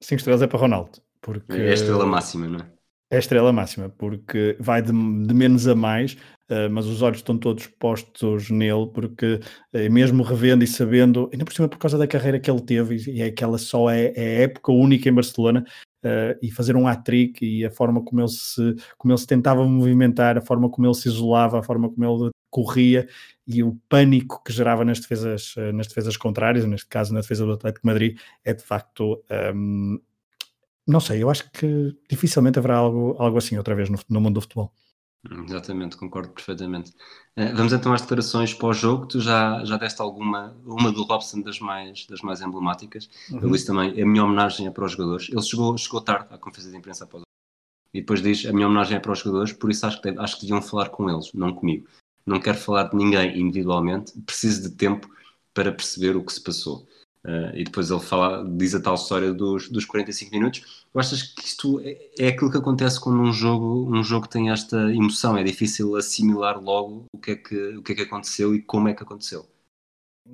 5 estrelas é para Ronaldo. Porque
é a estrela máxima, não é?
É a estrela máxima, porque vai de, de menos a mais, uh, mas os olhos estão todos postos nele, porque uh, mesmo revendo e sabendo, ainda por cima por causa da carreira que ele teve, e é que ela só é, é época única em Barcelona, uh, e fazer um hat-trick e a forma como ele, se, como ele se tentava movimentar, a forma como ele se isolava, a forma como ele corria e o pânico que gerava nas defesas, nas defesas contrárias, neste caso na defesa do Atlético de Madrid, é de facto. Um, não sei, eu acho que dificilmente haverá algo, algo assim outra vez no, no mundo do futebol.
Exatamente, concordo perfeitamente. Uh, vamos então às declarações pós-jogo. Tu já, já deste alguma, uma do Robson das mais, das mais emblemáticas. Uhum. Eu disse também, a minha homenagem é para os jogadores. Ele chegou, chegou tarde à conferência de imprensa após e depois diz, a minha homenagem é para os jogadores, por isso acho que, acho que deviam falar com eles, não comigo não quero falar de ninguém individualmente, preciso de tempo para perceber o que se passou. Uh, e depois ele fala, diz a tal história dos, dos 45 minutos. Eu achas que isto é, é aquilo que acontece quando um jogo, um jogo tem esta emoção? É difícil assimilar logo o que, é que, o que é que aconteceu e como é que aconteceu.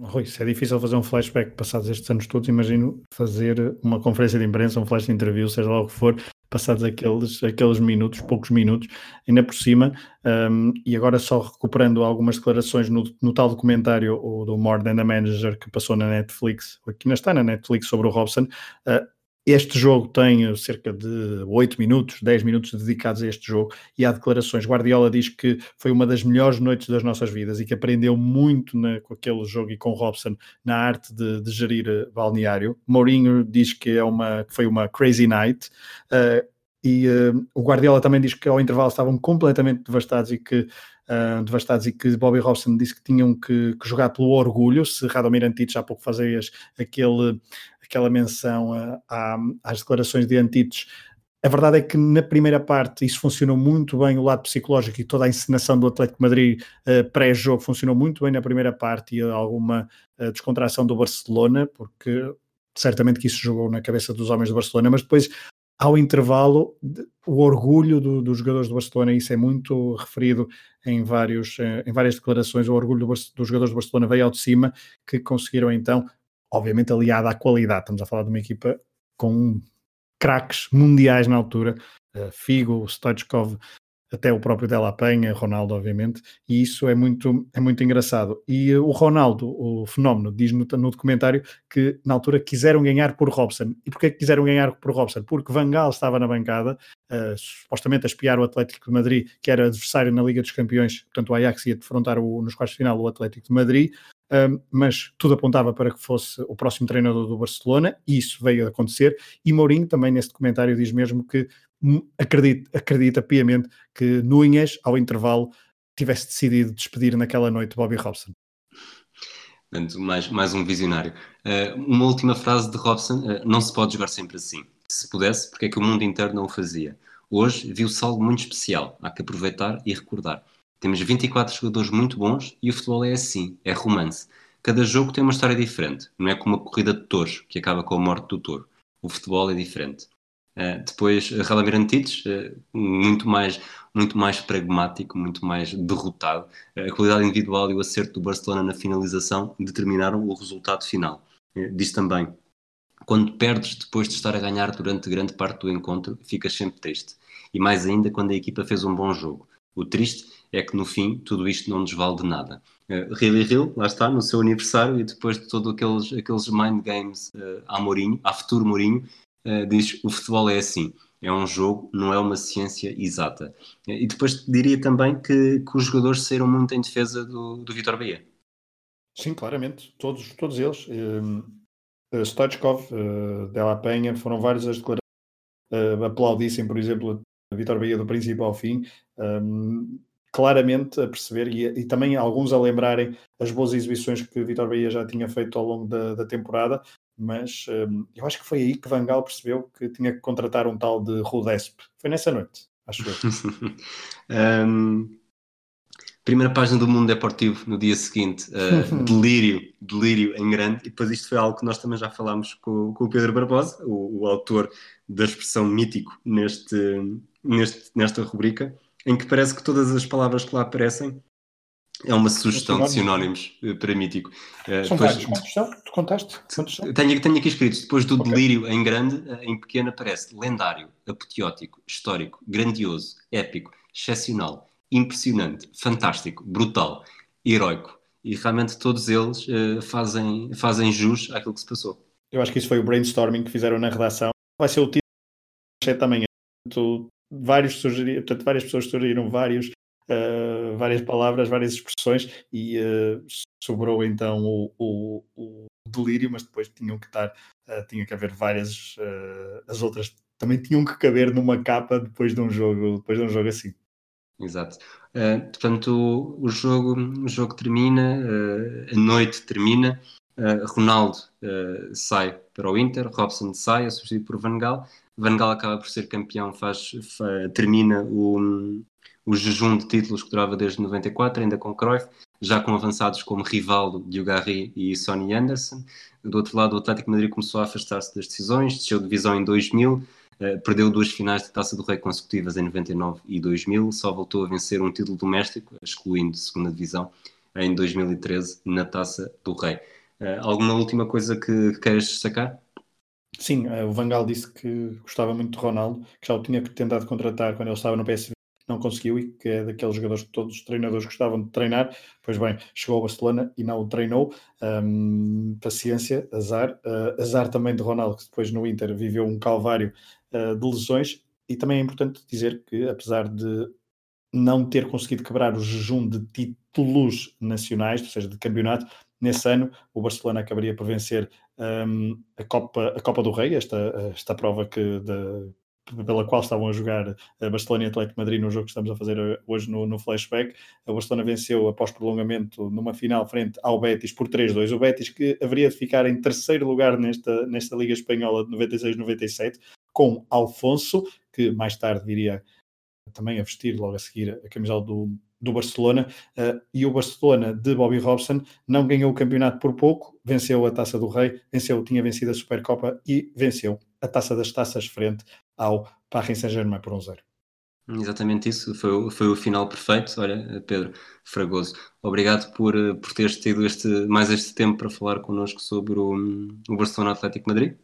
Rui, se é difícil fazer um flashback passados estes anos todos, imagino fazer uma conferência de imprensa, um flash de interview, seja lá o que for, passados aqueles, aqueles minutos, poucos minutos, ainda por cima, um, e agora só recuperando algumas declarações no, no tal documentário o, do More Than a Manager que passou na Netflix, aqui ainda está na Netflix sobre o Robson, uh, este jogo tem cerca de 8 minutos, 10 minutos dedicados a este jogo e há declarações. Guardiola diz que foi uma das melhores noites das nossas vidas e que aprendeu muito na, com aquele jogo e com Robson na arte de, de gerir balneário. Mourinho diz que, é uma, foi uma crazy night. Uh, e uh, o Guardiola também diz que ao intervalo estavam completamente devastados e que uh, devastados e que Bobby Robson disse que tinham que, que jogar pelo orgulho, se Radomir Antites há pouco fazias aquele, aquela menção a, às declarações de Antites, a verdade é que na primeira parte isso funcionou muito bem, o lado psicológico e toda a encenação do Atlético Madrid uh, pré-jogo funcionou muito bem na primeira parte e alguma uh, descontração do Barcelona, porque certamente que isso jogou na cabeça dos homens do Barcelona, mas depois ao intervalo, o orgulho do, dos jogadores do Barcelona, isso é muito referido em, vários, eh, em várias declarações, o orgulho do, dos jogadores do Barcelona veio ao de cima, que conseguiram então, obviamente aliado à qualidade, estamos a falar de uma equipa com craques mundiais na altura, uh, Figo, Stoichkov, até o próprio Della Penha, Ronaldo, obviamente, e isso é muito, é muito engraçado. E uh, o Ronaldo, o fenómeno, diz no, no, documentário que na altura quiseram ganhar por Robson. E porquê que quiseram ganhar por Robson? Porque Van Gaal estava na bancada, uh, supostamente a espiar o Atlético de Madrid, que era adversário na Liga dos Campeões, portanto o Ajax ia defrontar o, nos quartos de final o Atlético de Madrid, um, mas tudo apontava para que fosse o próximo treinador do Barcelona, e isso veio a acontecer. E Mourinho também nesse documentário diz mesmo que acredita, acredita piamente que Núñez, ao intervalo, tivesse decidido despedir naquela noite Bobby Robson.
Mais, mais um visionário. Uh, uma última frase de Robson: uh, não se pode jogar sempre assim. Se pudesse, porque é que o mundo inteiro não o fazia? Hoje viu-se algo muito especial. Há que aproveitar e recordar. Temos 24 jogadores muito bons e o futebol é assim, é romance. Cada jogo tem uma história diferente, não é como uma corrida de touros que acaba com a morte do touro. O futebol é diferente. Uh, depois, Radamir Antites, uh, muito, mais, muito mais pragmático, muito mais derrotado. Uh, a qualidade individual e o acerto do Barcelona na finalização determinaram o resultado final. diz também, quando perdes depois de estar a ganhar durante grande parte do encontro, ficas sempre triste. E mais ainda quando a equipa fez um bom jogo. O triste é que no fim tudo isto não nos vale de nada. Real e lá está, no seu aniversário e depois de todos aqueles, aqueles mind games uh, à Mourinho, à futuro Mourinho, uh, diz o futebol é assim, é um jogo, não é uma ciência exata. Uh, e depois diria também que, que os jogadores saíram muito em defesa do, do Vitor Bahia.
Sim, claramente, todos, todos eles. Um, Stoichkov, uh, Della Penha, foram vários as declarações, uh, aplaudissem, por exemplo, a Vitor Bahia do princípio ao fim. Um, claramente a perceber e, e, também alguns a lembrarem as boas exibições que Vitor Bahia já tinha feito ao longo da, da temporada, mas um, eu acho que foi aí que Van Gaal percebeu que tinha que contratar um tal de Rudesp. Foi nessa noite, acho eu. [laughs]
um, primeira página do Mundo Deportivo no dia seguinte, uh, [laughs] delírio, delírio em grande, e depois isto foi algo que nós também já falámos com, com o Pedro Barbosa, o, o autor da expressão mítico neste, neste, nesta rubrica em que parece que todas as palavras que lá aparecem é uma sugestão de sinónimos uh, para mítico.
Uh, São depois, vários. Quantos são? Tu contaste? Quantos
são? Tenho, tenho aqui escritos. Depois do okay. delírio em grande, uh, em pequeno aparece lendário, apoteótico, histórico, grandioso, épico, excepcional, impressionante, fantástico, brutal, heroico. E realmente todos eles uh, fazem, fazem jus àquilo que se passou.
Eu acho que isso foi o brainstorming que fizeram na redação. Vai ser o título às 7 da manhã. Vários sugeriram, portanto, várias pessoas sugeriram vários, uh, várias palavras, várias expressões e uh, sobrou então o, o, o, delírio, mas depois tinham que estar, uh, tinha que haver várias, as outras também tinham que caber numa capa depois de um jogo, depois de um jogo assim.
Exato. portanto, o, jogo, o jogo termina, a noite termina, Ronaldo sai para o Inter, Robson sai, é substituído por Van Gaal, Van Gaal acaba por ser campeão, faz, termina o, o jejum de títulos que durava desde 94, ainda com Cruyff, já com avançados como Rivaldo, Diogarri e Sonny Anderson. Do outro lado, o Atlético Madrid começou a afastar-se das decisões, desceu de divisão em 2000, eh, perdeu duas finais de Taça do Rei consecutivas em 99 e 2000, só voltou a vencer um título doméstico, excluindo segunda divisão, em 2013 na Taça do Rei. Uh, alguma última coisa que, que queres destacar?
Sim, eh, o Vangal disse que gostava muito de Ronaldo, que já o tinha tentado contratar quando ele estava no PSV, não conseguiu e que é daqueles jogadores que todos os treinadores gostavam de treinar. Pois bem, chegou ao Barcelona e não o treinou. Um, paciência, azar. Uh, azar também de Ronaldo, que depois no Inter viveu um calvário uh, de lesões. E também é importante dizer que, apesar de não ter conseguido quebrar o jejum de títulos nacionais, ou seja, de campeonato, nesse ano o Barcelona acabaria por vencer um, a, Copa, a Copa do Rei, esta, esta prova que de, pela qual estavam a jogar a Barcelona e Atlético Madrid no jogo que estamos a fazer hoje no, no flashback. A Barcelona venceu após prolongamento numa final frente ao Betis por 3-2. O Betis que haveria de ficar em terceiro lugar nesta, nesta Liga Espanhola de 96-97, com Alfonso, que mais tarde viria também a vestir logo a seguir a camisola do, do Barcelona, uh, e o Barcelona de Bobby Robson não ganhou o campeonato por pouco, venceu a Taça do Rei, venceu, tinha vencido a Supercopa e venceu a Taça das Taças frente ao Paris Saint-Germain por um zero.
Exatamente isso, foi, foi o final perfeito. Olha, Pedro Fragoso, obrigado por, por teres tido este, mais este tempo para falar connosco sobre o, o Barcelona Atlético Madrid.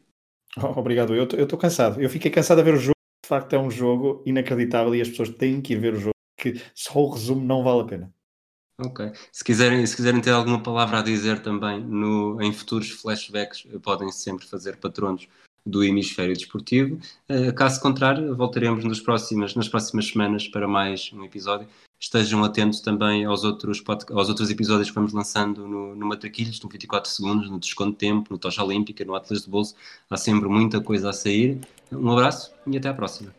Obrigado, eu estou cansado. Eu fiquei cansado a ver o jogo, de facto é um jogo inacreditável e as pessoas têm que ir ver o jogo que só o resumo não vale a pena.
Ok. Se quiserem, se quiserem ter alguma palavra a dizer também no, em futuros flashbacks, podem sempre fazer patronos do Hemisfério Desportivo. Uh, caso contrário, voltaremos nas próximas, nas próximas semanas para mais um episódio. Estejam atentos também aos outros, aos outros episódios que vamos lançando no, no Matraquilhos, no 24 Segundos, no Desconto Tempo, no Tocha Olímpica, no Atlas de Bolso. Há sempre muita coisa a sair. Um abraço e até à próxima.